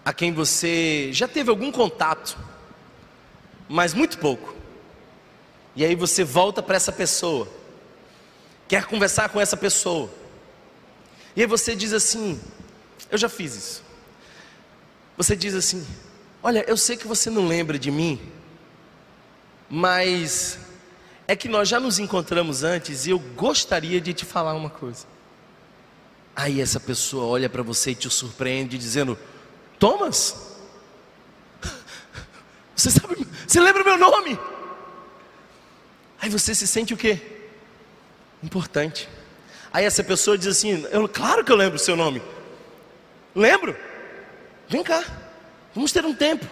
a quem você já teve algum contato, mas muito pouco, e aí você volta para essa pessoa, quer conversar com essa pessoa, e aí você diz assim: eu já fiz isso. Você diz assim: Olha, eu sei que você não lembra de mim, mas é que nós já nos encontramos antes e eu gostaria de te falar uma coisa. Aí essa pessoa olha para você e te surpreende dizendo: Thomas, *laughs* você sabe, você lembra meu nome? Aí você se sente o quê? Importante. Aí essa pessoa diz assim: eu, Claro que eu lembro o seu nome. Lembro? Vem cá, vamos ter um tempo.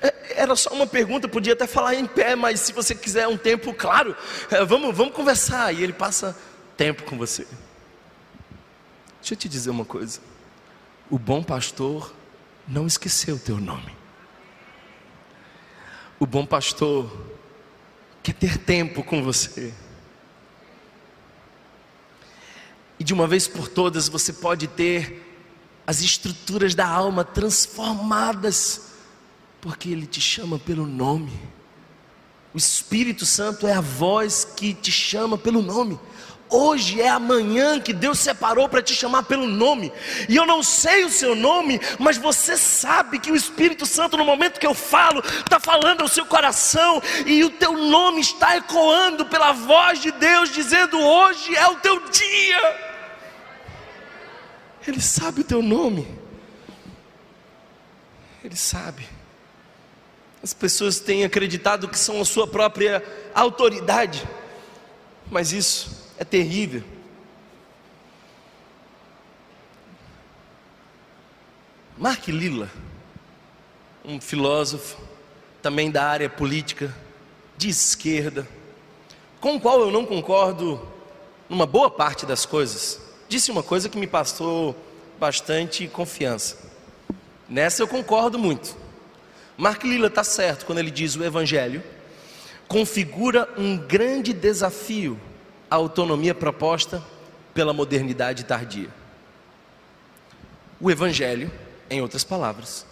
É, era só uma pergunta, podia até falar em pé, mas se você quiser um tempo, claro, é, vamos, vamos conversar. E ele passa tempo com você. Deixa eu te dizer uma coisa: o bom pastor não esqueceu o teu nome. O bom pastor quer ter tempo com você. E de uma vez por todas você pode ter as estruturas da alma transformadas, porque Ele te chama pelo nome. O Espírito Santo é a voz que te chama pelo nome. Hoje é a manhã que Deus separou para te chamar pelo nome. E eu não sei o seu nome, mas você sabe que o Espírito Santo, no momento que eu falo, está falando ao seu coração, e o teu nome está ecoando pela voz de Deus, dizendo: Hoje é o teu dia. Ele sabe o teu nome. Ele sabe. As pessoas têm acreditado que são a sua própria autoridade, mas isso é terrível. Mark Lilla, um filósofo, também da área política, de esquerda, com o qual eu não concordo numa boa parte das coisas, disse uma coisa que me passou bastante confiança. Nessa eu concordo muito. Mark Lilla está certo quando ele diz o Evangelho configura um grande desafio à autonomia proposta pela modernidade tardia. O Evangelho, em outras palavras,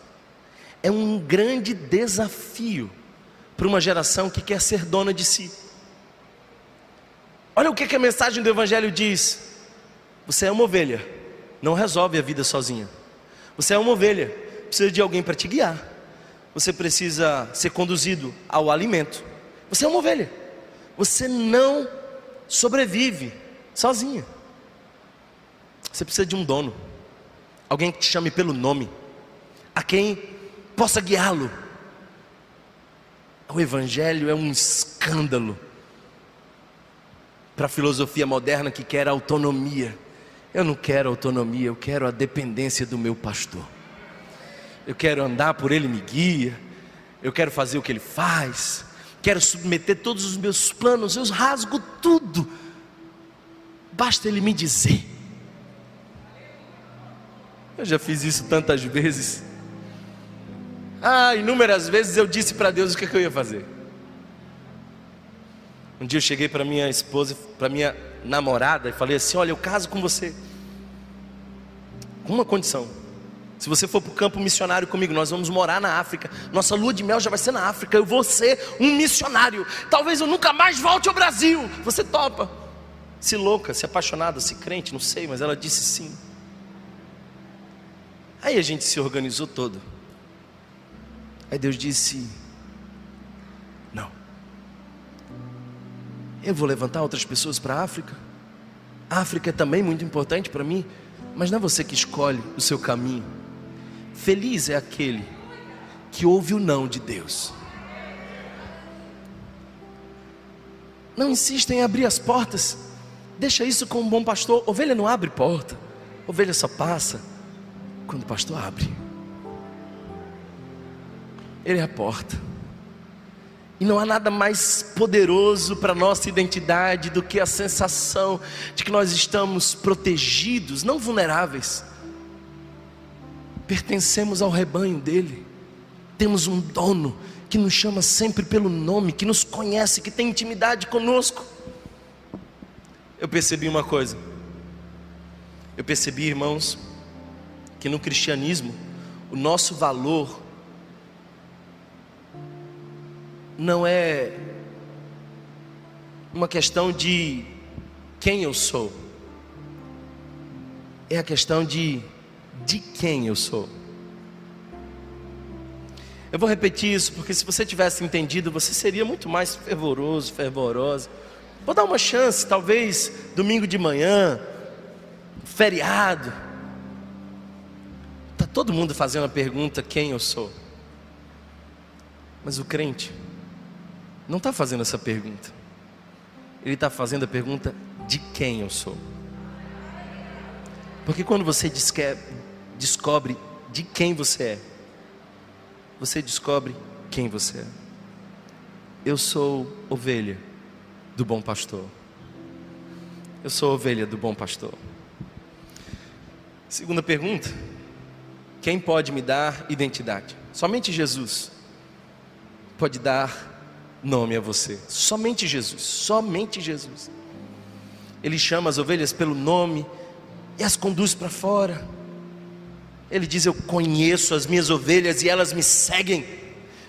é um grande desafio para uma geração que quer ser dona de si. Olha o que, que a mensagem do Evangelho diz: você é uma ovelha, não resolve a vida sozinha. Você é uma ovelha, precisa de alguém para te guiar você precisa ser conduzido ao alimento. Você é uma ovelha. Você não sobrevive sozinha. Você precisa de um dono, alguém que te chame pelo nome, a quem possa guiá-lo. O Evangelho é um escândalo para a filosofia moderna que quer autonomia. Eu não quero autonomia, eu quero a dependência do meu pastor eu quero andar por Ele me guia, eu quero fazer o que Ele faz, quero submeter todos os meus planos, eu rasgo tudo, basta Ele me dizer. Eu já fiz isso tantas vezes. Ah, inúmeras vezes eu disse para Deus o que, é que eu ia fazer. Um dia eu cheguei para minha esposa, para minha namorada, e falei assim: Olha, eu caso com você, com uma condição. Se você for para o campo missionário comigo, nós vamos morar na África. Nossa lua de mel já vai ser na África. Eu vou ser um missionário. Talvez eu nunca mais volte ao Brasil. Você topa? Se louca, se apaixonada, se crente, não sei, mas ela disse sim. Aí a gente se organizou todo. Aí Deus disse: Eu vou levantar outras pessoas para a África. A África é também muito importante para mim, mas não é você que escolhe o seu caminho. Feliz é aquele que ouve o não de Deus. Não insista em abrir as portas. Deixa isso com um bom pastor. Ovelha não abre porta. Ovelha só passa quando o pastor abre. Ele é a porta. E não há nada mais poderoso para a nossa identidade do que a sensação de que nós estamos protegidos, não vulneráveis. Pertencemos ao rebanho dele, temos um dono que nos chama sempre pelo nome, que nos conhece, que tem intimidade conosco. Eu percebi uma coisa, eu percebi, irmãos, que no cristianismo o nosso valor não é uma questão de quem eu sou, é a questão de de quem eu sou. Eu vou repetir isso porque se você tivesse entendido, você seria muito mais fervoroso, fervorosa. Vou dar uma chance, talvez domingo de manhã, feriado. Tá todo mundo fazendo a pergunta quem eu sou. Mas o crente não está fazendo essa pergunta. Ele está fazendo a pergunta de quem eu sou. Porque quando você descobre de quem você é, você descobre quem você é. Eu sou ovelha do bom pastor. Eu sou ovelha do bom pastor. Segunda pergunta: quem pode me dar identidade? Somente Jesus pode dar nome a você. Somente Jesus, somente Jesus. Ele chama as ovelhas pelo nome e as conduz para fora. Ele diz: Eu conheço as minhas ovelhas e elas me seguem.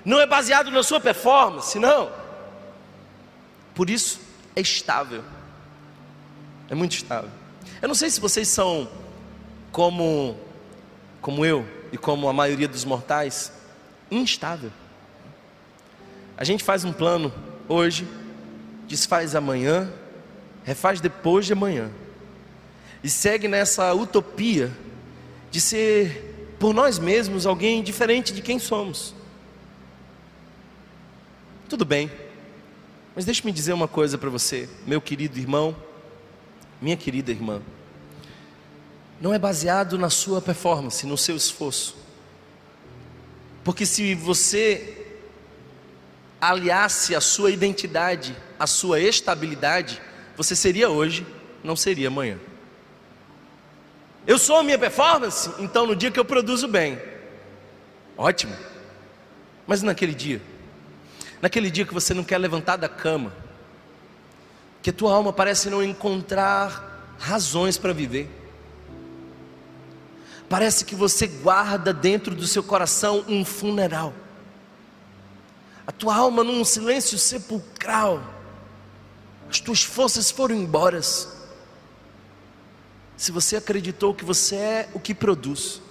Não é baseado na sua performance, não. Por isso é estável. É muito estável. Eu não sei se vocês são como como eu e como a maioria dos mortais, instável. A gente faz um plano hoje, desfaz amanhã, refaz depois de amanhã. E segue nessa utopia de ser por nós mesmos alguém diferente de quem somos. Tudo bem. Mas deixe-me dizer uma coisa para você, meu querido irmão, minha querida irmã. Não é baseado na sua performance, no seu esforço. Porque se você aliasse a sua identidade, a sua estabilidade, você seria hoje, não seria amanhã. Eu sou a minha performance, então no dia que eu produzo bem, ótimo. Mas naquele dia, naquele dia que você não quer levantar da cama, que a tua alma parece não encontrar razões para viver. Parece que você guarda dentro do seu coração um funeral a tua alma num silêncio sepulcral, as tuas forças foram embora. Se você acreditou que você é o que produz,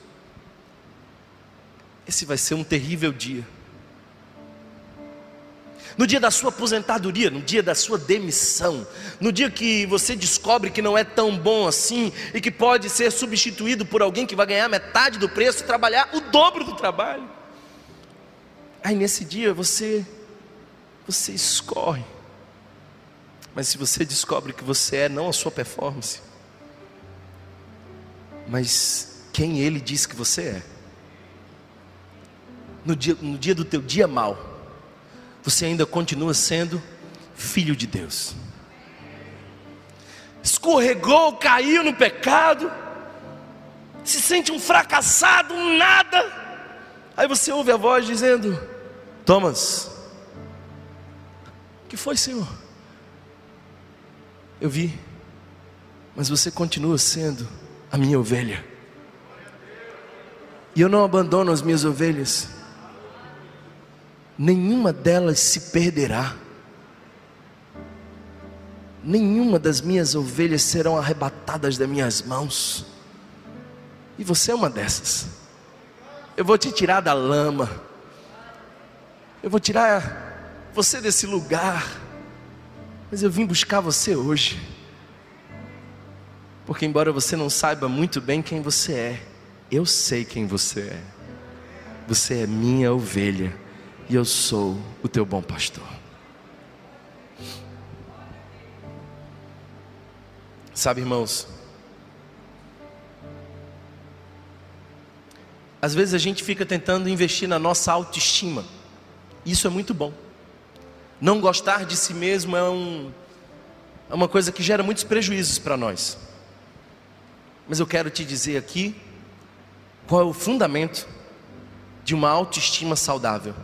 esse vai ser um terrível dia. No dia da sua aposentadoria, no dia da sua demissão, no dia que você descobre que não é tão bom assim e que pode ser substituído por alguém que vai ganhar metade do preço e trabalhar o dobro do trabalho. Aí nesse dia você você escorre. Mas se você descobre que você é não a sua performance, mas quem ele diz que você é. No dia, no dia do teu dia mal, você ainda continua sendo filho de Deus. Escorregou, caiu no pecado, se sente um fracassado, um nada Aí você ouve a voz dizendo: Thomas, que foi, Senhor? Eu vi, mas você continua sendo a minha ovelha. E eu não abandono as minhas ovelhas, nenhuma delas se perderá, nenhuma das minhas ovelhas serão arrebatadas das minhas mãos, e você é uma dessas. Eu vou te tirar da lama, eu vou tirar você desse lugar, mas eu vim buscar você hoje, porque embora você não saiba muito bem quem você é, eu sei quem você é. Você é minha ovelha e eu sou o teu bom pastor. Sabe, irmãos, Às vezes a gente fica tentando investir na nossa autoestima. Isso é muito bom. Não gostar de si mesmo é, um, é uma coisa que gera muitos prejuízos para nós. Mas eu quero te dizer aqui qual é o fundamento de uma autoestima saudável.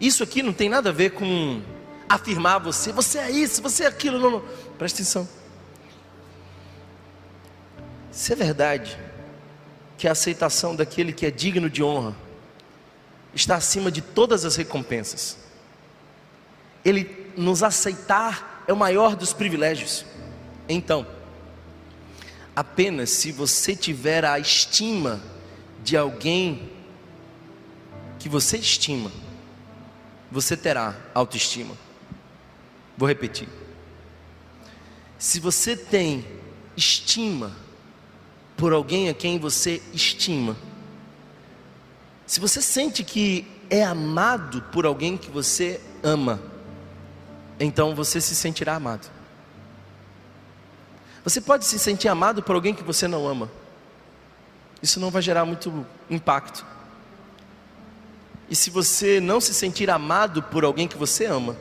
Isso aqui não tem nada a ver com afirmar você, você é isso, você é aquilo. Não, não. Presta atenção. Se é verdade que a aceitação daquele que é digno de honra está acima de todas as recompensas. Ele nos aceitar é o maior dos privilégios. Então, apenas se você tiver a estima de alguém que você estima, você terá autoestima. Vou repetir. Se você tem estima por alguém a quem você estima, se você sente que é amado por alguém que você ama, então você se sentirá amado. Você pode se sentir amado por alguém que você não ama. Isso não vai gerar muito impacto. E se você não se sentir amado por alguém que você ama,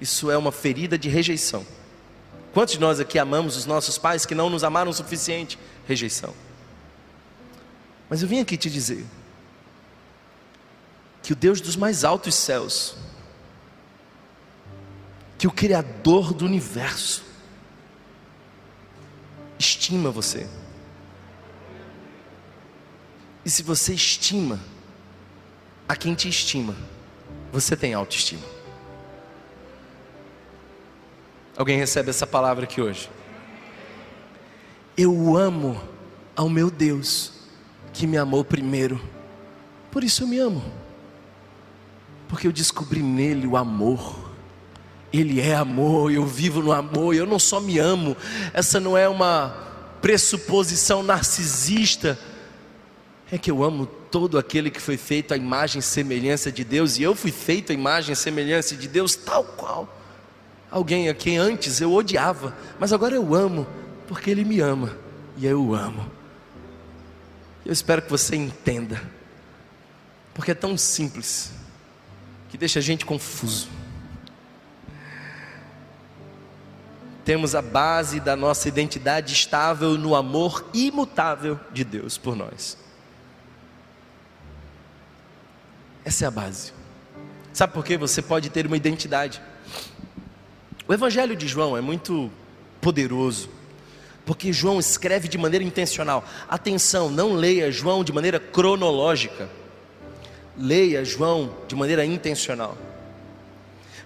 isso é uma ferida de rejeição. Quantos de nós aqui amamos os nossos pais que não nos amaram o suficiente? Rejeição. Mas eu vim aqui te dizer que o Deus dos mais altos céus, que o Criador do universo, estima você. E se você estima a quem te estima, você tem autoestima. Alguém recebe essa palavra aqui hoje? Eu amo ao meu Deus que me amou primeiro, por isso eu me amo, porque eu descobri nele o amor. Ele é amor, eu vivo no amor, eu não só me amo, essa não é uma pressuposição narcisista, é que eu amo todo aquele que foi feito à imagem e semelhança de Deus, e eu fui feito à imagem e semelhança de Deus, tal qual. Alguém a quem antes eu odiava, mas agora eu amo, porque Ele me ama, e eu o amo. Eu espero que você entenda, porque é tão simples, que deixa a gente confuso. temos a base da nossa identidade estável no amor imutável de Deus por nós. Essa é a base. Sabe por que você pode ter uma identidade? O Evangelho de João é muito poderoso, porque João escreve de maneira intencional. Atenção, não leia João de maneira cronológica, leia João de maneira intencional.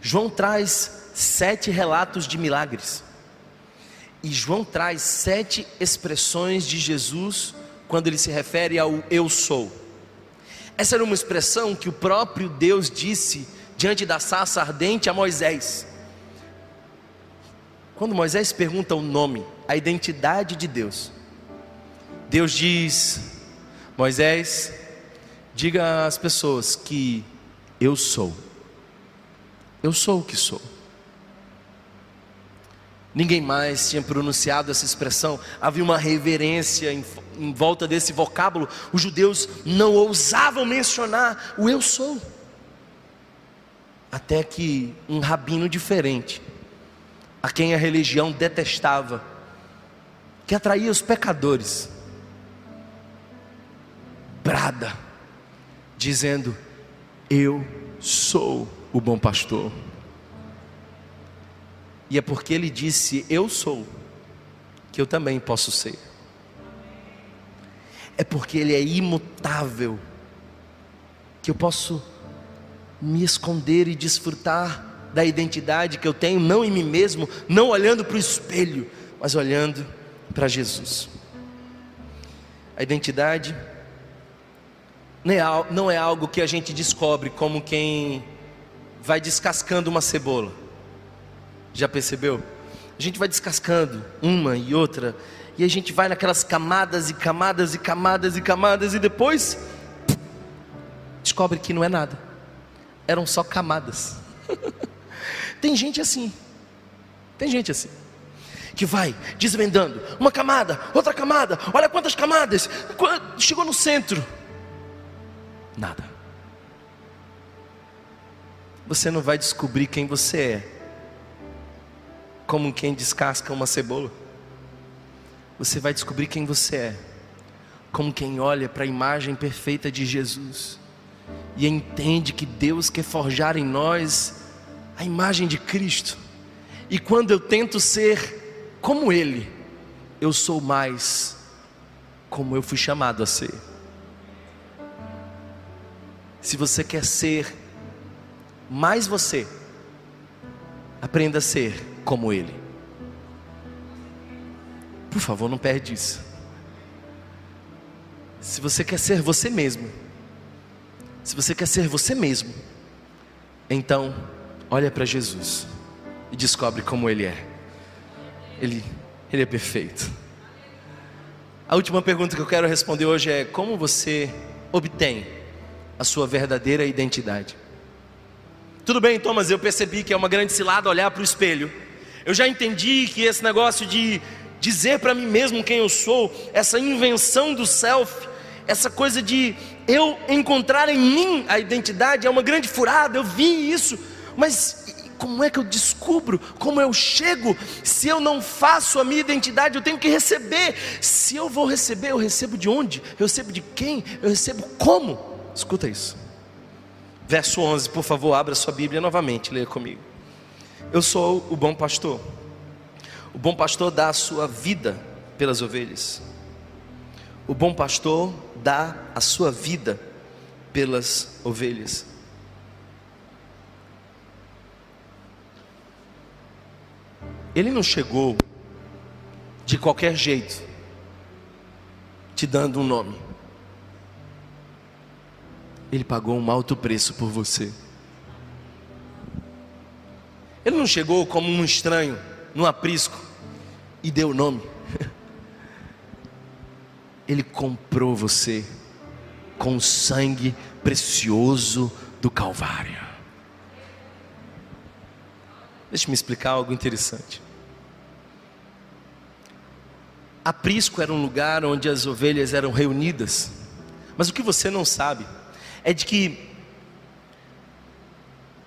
João traz sete relatos de milagres. E João traz sete expressões de Jesus quando ele se refere ao eu sou. Essa era uma expressão que o próprio Deus disse diante da sarça ardente a Moisés. Quando Moisés pergunta o nome, a identidade de Deus, Deus diz: Moisés, diga às pessoas que eu sou. Eu sou o que sou. Ninguém mais tinha pronunciado essa expressão, havia uma reverência em, em, volta desse vocábulo. Os judeus não ousavam mencionar o eu sou. Até que um rabino diferente, a quem a religião detestava, que atraía os pecadores, brada, dizendo: Eu sou o bom pastor. E é porque ele disse: Eu sou, que eu também posso ser. É porque ele é imutável, que eu posso me esconder e desfrutar da identidade que eu tenho, não em mim mesmo, não olhando para o espelho, mas olhando para Jesus. A identidade não é algo que a gente descobre como quem vai descascando uma cebola. Já percebeu? A gente vai descascando uma e outra, e a gente vai naquelas camadas e camadas e camadas e camadas, e depois descobre que não é nada, eram só camadas. *laughs* tem gente assim, tem gente assim, que vai desvendando. Uma camada, outra camada, olha quantas camadas, chegou no centro, nada. Você não vai descobrir quem você é como quem descasca uma cebola. Você vai descobrir quem você é, como quem olha para a imagem perfeita de Jesus e entende que Deus quer forjar em nós a imagem de Cristo. E quando eu tento ser como Ele, eu sou mais como eu fui chamado a ser. Se você quer ser mais você, aprenda a ser como Ele. Por favor, não perde isso. Se você quer ser você mesmo, Se você quer ser você mesmo, então olha para Jesus e descobre como Ele é. Ele, Ele é perfeito. A última pergunta que eu quero responder hoje é: como você obtém a sua verdadeira identidade? Tudo bem, Thomas, eu percebi que é uma grande cilada olhar para o espelho. Eu já entendi que esse negócio de dizer para mim mesmo quem eu sou, essa invenção do self, essa coisa de eu encontrar em mim a identidade é uma grande furada, eu vi isso, mas como é que eu descubro? Como eu chego? Se eu não faço a minha identidade, eu tenho que receber. Se eu vou receber, eu recebo de onde? Eu recebo de quem? Eu recebo como? Escuta isso. Verso 11, por favor, abra sua Bíblia novamente, leia comigo. Eu sou o bom pastor. O bom pastor dá a sua vida pelas ovelhas. O bom pastor dá a sua vida pelas ovelhas. Ele não chegou de qualquer jeito, te dando um nome. Ele pagou um alto preço por você. Ele não chegou como um estranho, num aprisco, e deu o nome. *laughs* Ele comprou você com o sangue precioso do Calvário. Deixa-me explicar algo interessante. Aprisco era um lugar onde as ovelhas eram reunidas, mas o que você não sabe é de que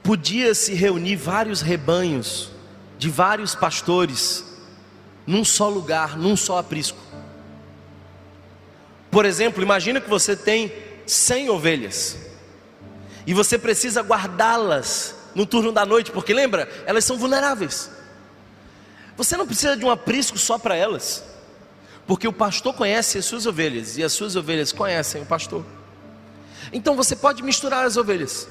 podia se reunir vários rebanhos de vários pastores num só lugar, num só aprisco. Por exemplo, imagina que você tem 100 ovelhas e você precisa guardá-las no turno da noite, porque lembra, elas são vulneráveis. Você não precisa de um aprisco só para elas, porque o pastor conhece as suas ovelhas e as suas ovelhas conhecem o pastor. Então você pode misturar as ovelhas.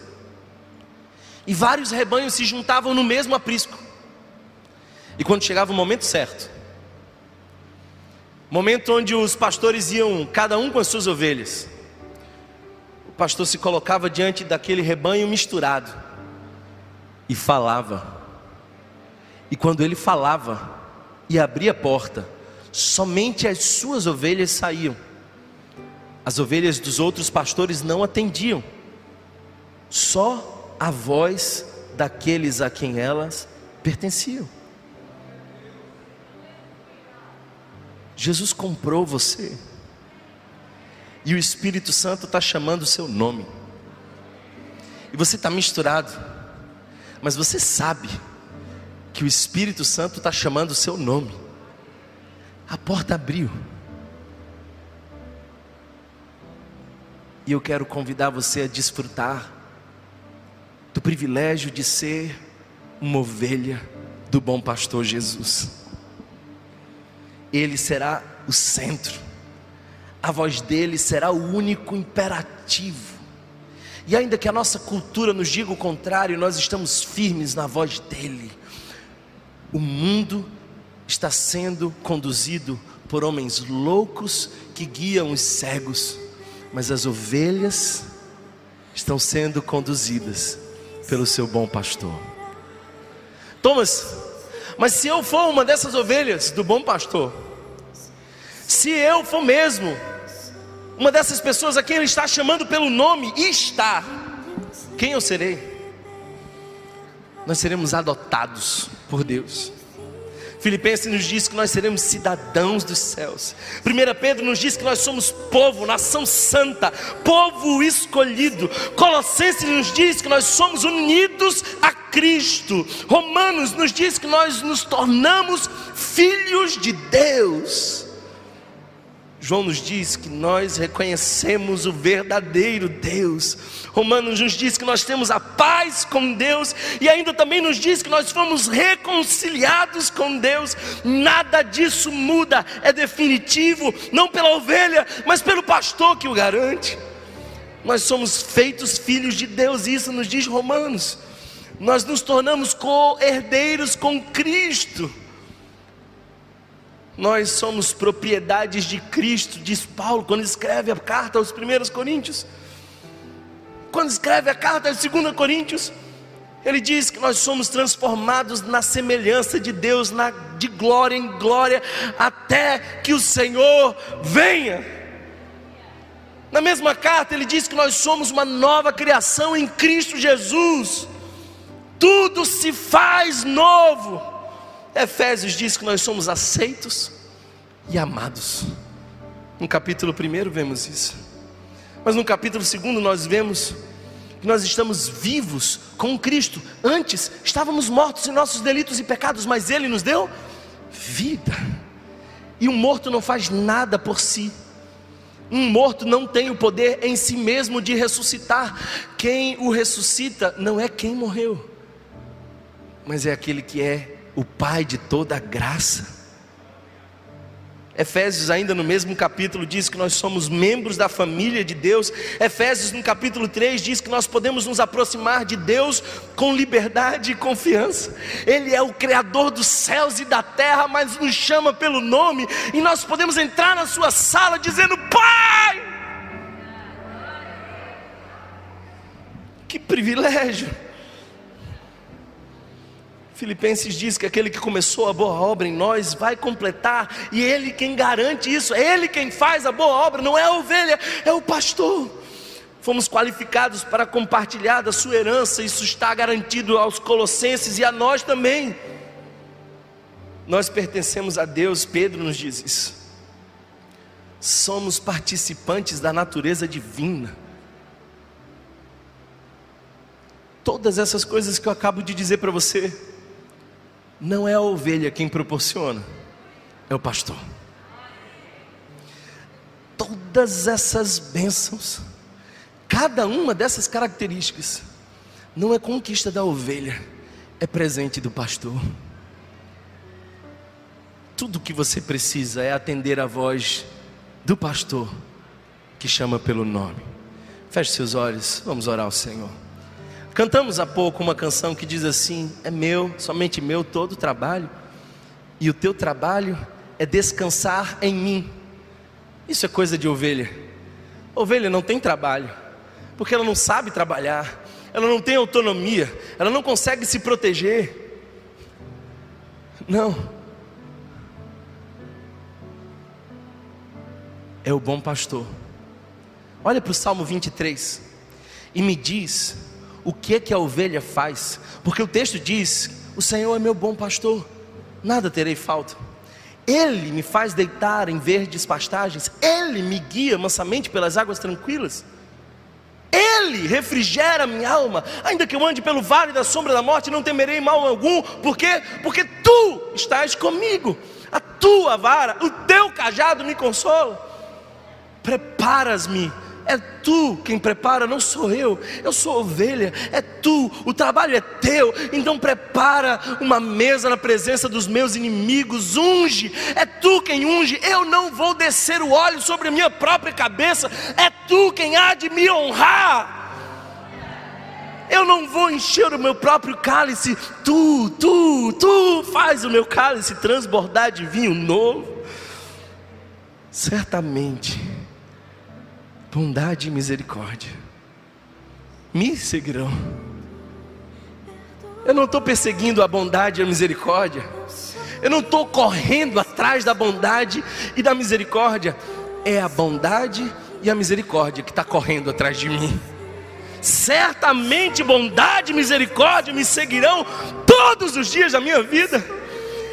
E vários rebanhos se juntavam no mesmo aprisco. E quando chegava o momento certo, momento onde os pastores iam, cada um com as suas ovelhas, o pastor se colocava diante daquele rebanho misturado e falava. E quando ele falava e abria a porta, somente as suas ovelhas saíam. As ovelhas dos outros pastores não atendiam. Só a voz daqueles a quem elas pertenciam. Jesus comprou você. E o Espírito Santo está chamando o seu nome. E você está misturado. Mas você sabe que o Espírito Santo está chamando o seu nome. A porta abriu. E eu quero convidar você a desfrutar do privilégio de ser uma ovelha do bom pastor Jesus. Ele será o centro, a voz dele será o único imperativo. E ainda que a nossa cultura nos diga o contrário, nós estamos firmes na voz dele. O mundo está sendo conduzido por homens loucos que guiam os cegos mas as ovelhas estão sendo conduzidas pelo seu bom pastor. Thomas, mas se eu for uma dessas ovelhas do bom pastor, se eu for mesmo uma dessas pessoas a quem ele está chamando pelo nome está, quem eu serei? Nós seremos adotados por Deus. Filipenses nos diz que nós seremos cidadãos dos céus. 1 Pedro nos diz que nós somos povo, nação santa, povo escolhido. Colossenses nos diz que nós somos unidos a Cristo. Romanos nos diz que nós nos tornamos filhos de Deus. João nos diz que nós reconhecemos o verdadeiro Deus. Romanos nos diz que nós temos a paz com Deus e ainda também nos diz que nós fomos reconciliados com Deus. Nada disso muda, é definitivo, não pela ovelha, mas pelo pastor que o garante. Nós somos feitos filhos de Deus, isso nos diz Romanos. Nós nos tornamos co-herdeiros com Cristo. Nós somos propriedades de Cristo, diz Paulo quando escreve a carta aos primeiros Coríntios. quando escreve a carta de 2 Coríntios, ele diz que nós somos transformados na semelhança de Deus, na, de glória em glória, até que o Senhor venha. Na mesma carta, ele diz que nós somos uma nova criação em Cristo Jesus, tudo se faz novo. Efésios diz que nós somos aceitos e amados. No capítulo 1 vemos isso, mas no capítulo 2 nós vemos que nós estamos vivos com Cristo. Antes estávamos mortos em nossos delitos e pecados, mas Ele nos deu vida. E um morto não faz nada por si. Um morto não tem o poder em si mesmo de ressuscitar. Quem o ressuscita não é quem morreu, mas é aquele que é o Pai de toda a graça. Efésios, ainda no mesmo capítulo, diz que nós somos membros da família de Deus. Efésios, no capítulo 3, diz que nós podemos nos aproximar de Deus com liberdade e confiança. Ele é o Criador dos céus e da terra, mas nos chama pelo nome, e nós podemos entrar na Sua sala dizendo: Pai! Que privilégio! Filipenses diz que aquele que começou a boa obra em nós vai completar, e Ele quem garante isso, é Ele quem faz a boa obra, não é a ovelha, é o pastor. Fomos qualificados para compartilhar da sua herança, isso está garantido aos Colossenses e a nós também. Nós pertencemos a Deus, Pedro nos diz isso. Somos participantes da natureza divina. Todas essas coisas que eu acabo de dizer para você, não é a ovelha quem proporciona, é o pastor. Todas essas bênçãos, cada uma dessas características, não é conquista da ovelha, é presente do pastor. Tudo que você precisa é atender a voz do pastor que chama pelo nome. Feche seus olhos, vamos orar ao Senhor. Cantamos há pouco uma canção que diz assim: É meu, somente meu todo o trabalho, e o teu trabalho é descansar em mim. Isso é coisa de ovelha. Ovelha não tem trabalho, porque ela não sabe trabalhar, ela não tem autonomia, ela não consegue se proteger. Não. É o bom pastor. Olha para o Salmo 23 e me diz o que que a ovelha faz, porque o texto diz: O Senhor é meu bom pastor, nada terei falta. Ele me faz deitar em verdes pastagens, Ele me guia mansamente pelas águas tranquilas. Ele refrigera minha alma, ainda que eu ande pelo vale da sombra da morte, não temerei mal algum, por quê? Porque tu estás comigo, a tua vara, o teu cajado me consola. Preparas-me é tu quem prepara, não sou eu. Eu sou ovelha, é tu. O trabalho é teu. Então prepara uma mesa na presença dos meus inimigos. Unge, é tu quem unge. Eu não vou descer o óleo sobre a minha própria cabeça. É tu quem há de me honrar. Eu não vou encher o meu próprio cálice. Tu, tu, tu faz o meu cálice transbordar de vinho novo. Certamente bondade e misericórdia me seguirão. Eu não estou perseguindo a bondade e a misericórdia, eu não estou correndo atrás da bondade e da misericórdia, é a bondade e a misericórdia que está correndo atrás de mim. Certamente bondade e misericórdia me seguirão todos os dias da minha vida.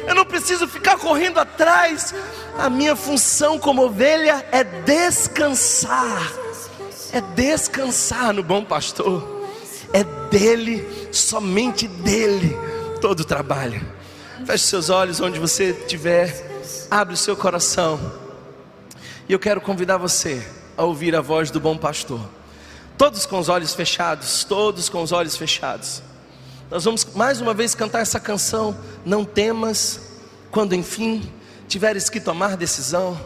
Eu não preciso ficar correndo atrás. A minha função como ovelha é descansar, é descansar no bom pastor, é dele, somente dele, todo o trabalho. Feche seus olhos onde você estiver, abre o seu coração, e eu quero convidar você a ouvir a voz do bom pastor, todos com os olhos fechados, todos com os olhos fechados. Nós vamos mais uma vez cantar essa canção, Não temas, quando enfim tiveres que tomar decisão,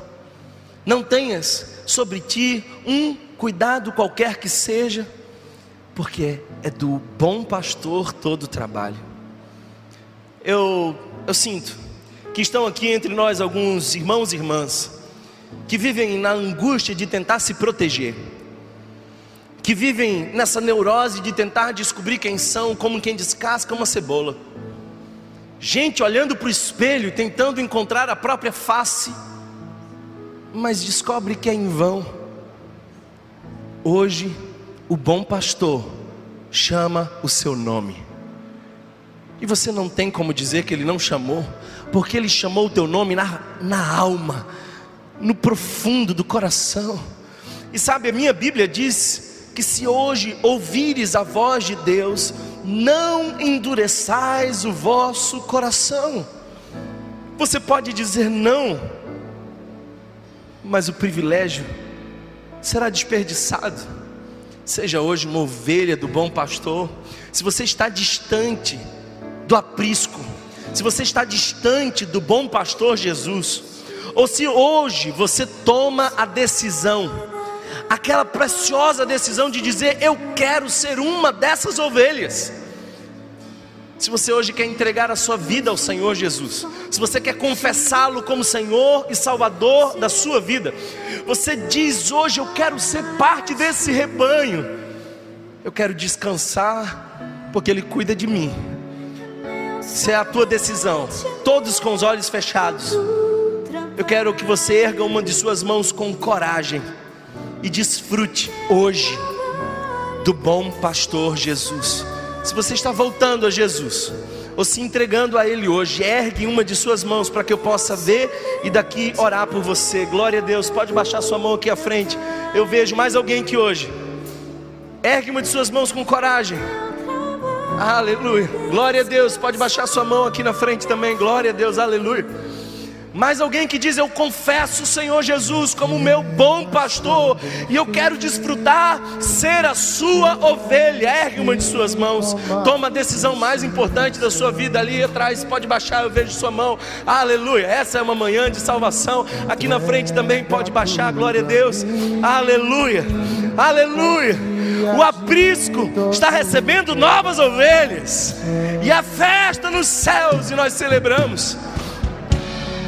não tenhas sobre ti um cuidado qualquer que seja, porque é do bom pastor todo o trabalho. Eu, eu sinto que estão aqui entre nós alguns irmãos e irmãs que vivem na angústia de tentar se proteger, que vivem nessa neurose de tentar descobrir quem são, como quem descasca uma cebola. Gente olhando para o espelho, tentando encontrar a própria face, mas descobre que é em vão. Hoje, o bom pastor chama o seu nome. E você não tem como dizer que ele não chamou, porque ele chamou o teu nome na, na alma, no profundo do coração. E sabe, a minha Bíblia diz que se hoje ouvires a voz de Deus, não endureçais o vosso coração. Você pode dizer não, mas o privilégio será desperdiçado. Seja hoje uma ovelha do bom pastor, se você está distante do aprisco, se você está distante do bom pastor Jesus, ou se hoje você toma a decisão, aquela preciosa decisão de dizer: Eu quero ser uma dessas ovelhas. Se você hoje quer entregar a sua vida ao Senhor Jesus, se você quer confessá-lo como Senhor e Salvador da sua vida, você diz hoje: Eu quero ser parte desse rebanho, eu quero descansar, porque Ele cuida de mim. Se é a tua decisão, todos com os olhos fechados, eu quero que você erga uma de suas mãos com coragem e desfrute hoje do bom pastor Jesus. Se você está voltando a Jesus, ou se entregando a Ele hoje, ergue uma de suas mãos para que eu possa ver e daqui orar por você. Glória a Deus, pode baixar sua mão aqui à frente. Eu vejo mais alguém que hoje. Ergue uma de suas mãos com coragem. Aleluia. Glória a Deus. Pode baixar sua mão aqui na frente também. Glória a Deus. Aleluia. Mais alguém que diz: Eu confesso o Senhor Jesus como meu bom pastor, e eu quero desfrutar ser a sua ovelha. Ergue uma de suas mãos, toma a decisão mais importante da sua vida ali atrás. Pode baixar, eu vejo sua mão. Aleluia. Essa é uma manhã de salvação. Aqui na frente também pode baixar. Glória a Deus. Aleluia. Aleluia. O aprisco está recebendo novas ovelhas, e a festa nos céus, e nós celebramos.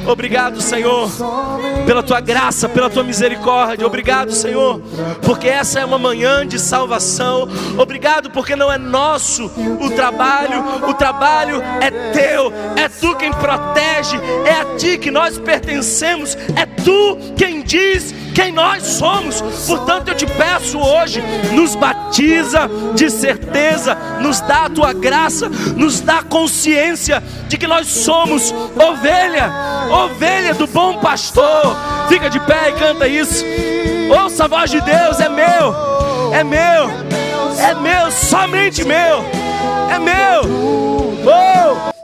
Obrigado, Senhor, pela tua graça, pela tua misericórdia. Obrigado, Senhor, porque essa é uma manhã de salvação. Obrigado, porque não é nosso o trabalho, o trabalho é teu. É tu quem protege, é a ti que nós pertencemos, é tu quem diz quem nós somos. Portanto, eu te peço hoje, nos batiza de certeza, nos dá a tua graça, nos dá consciência de que nós somos ovelha, ovelha do bom pastor. Fica de pé e canta isso. Ouça a voz de Deus, é meu, é meu, é meu, somente meu, é meu. Oh!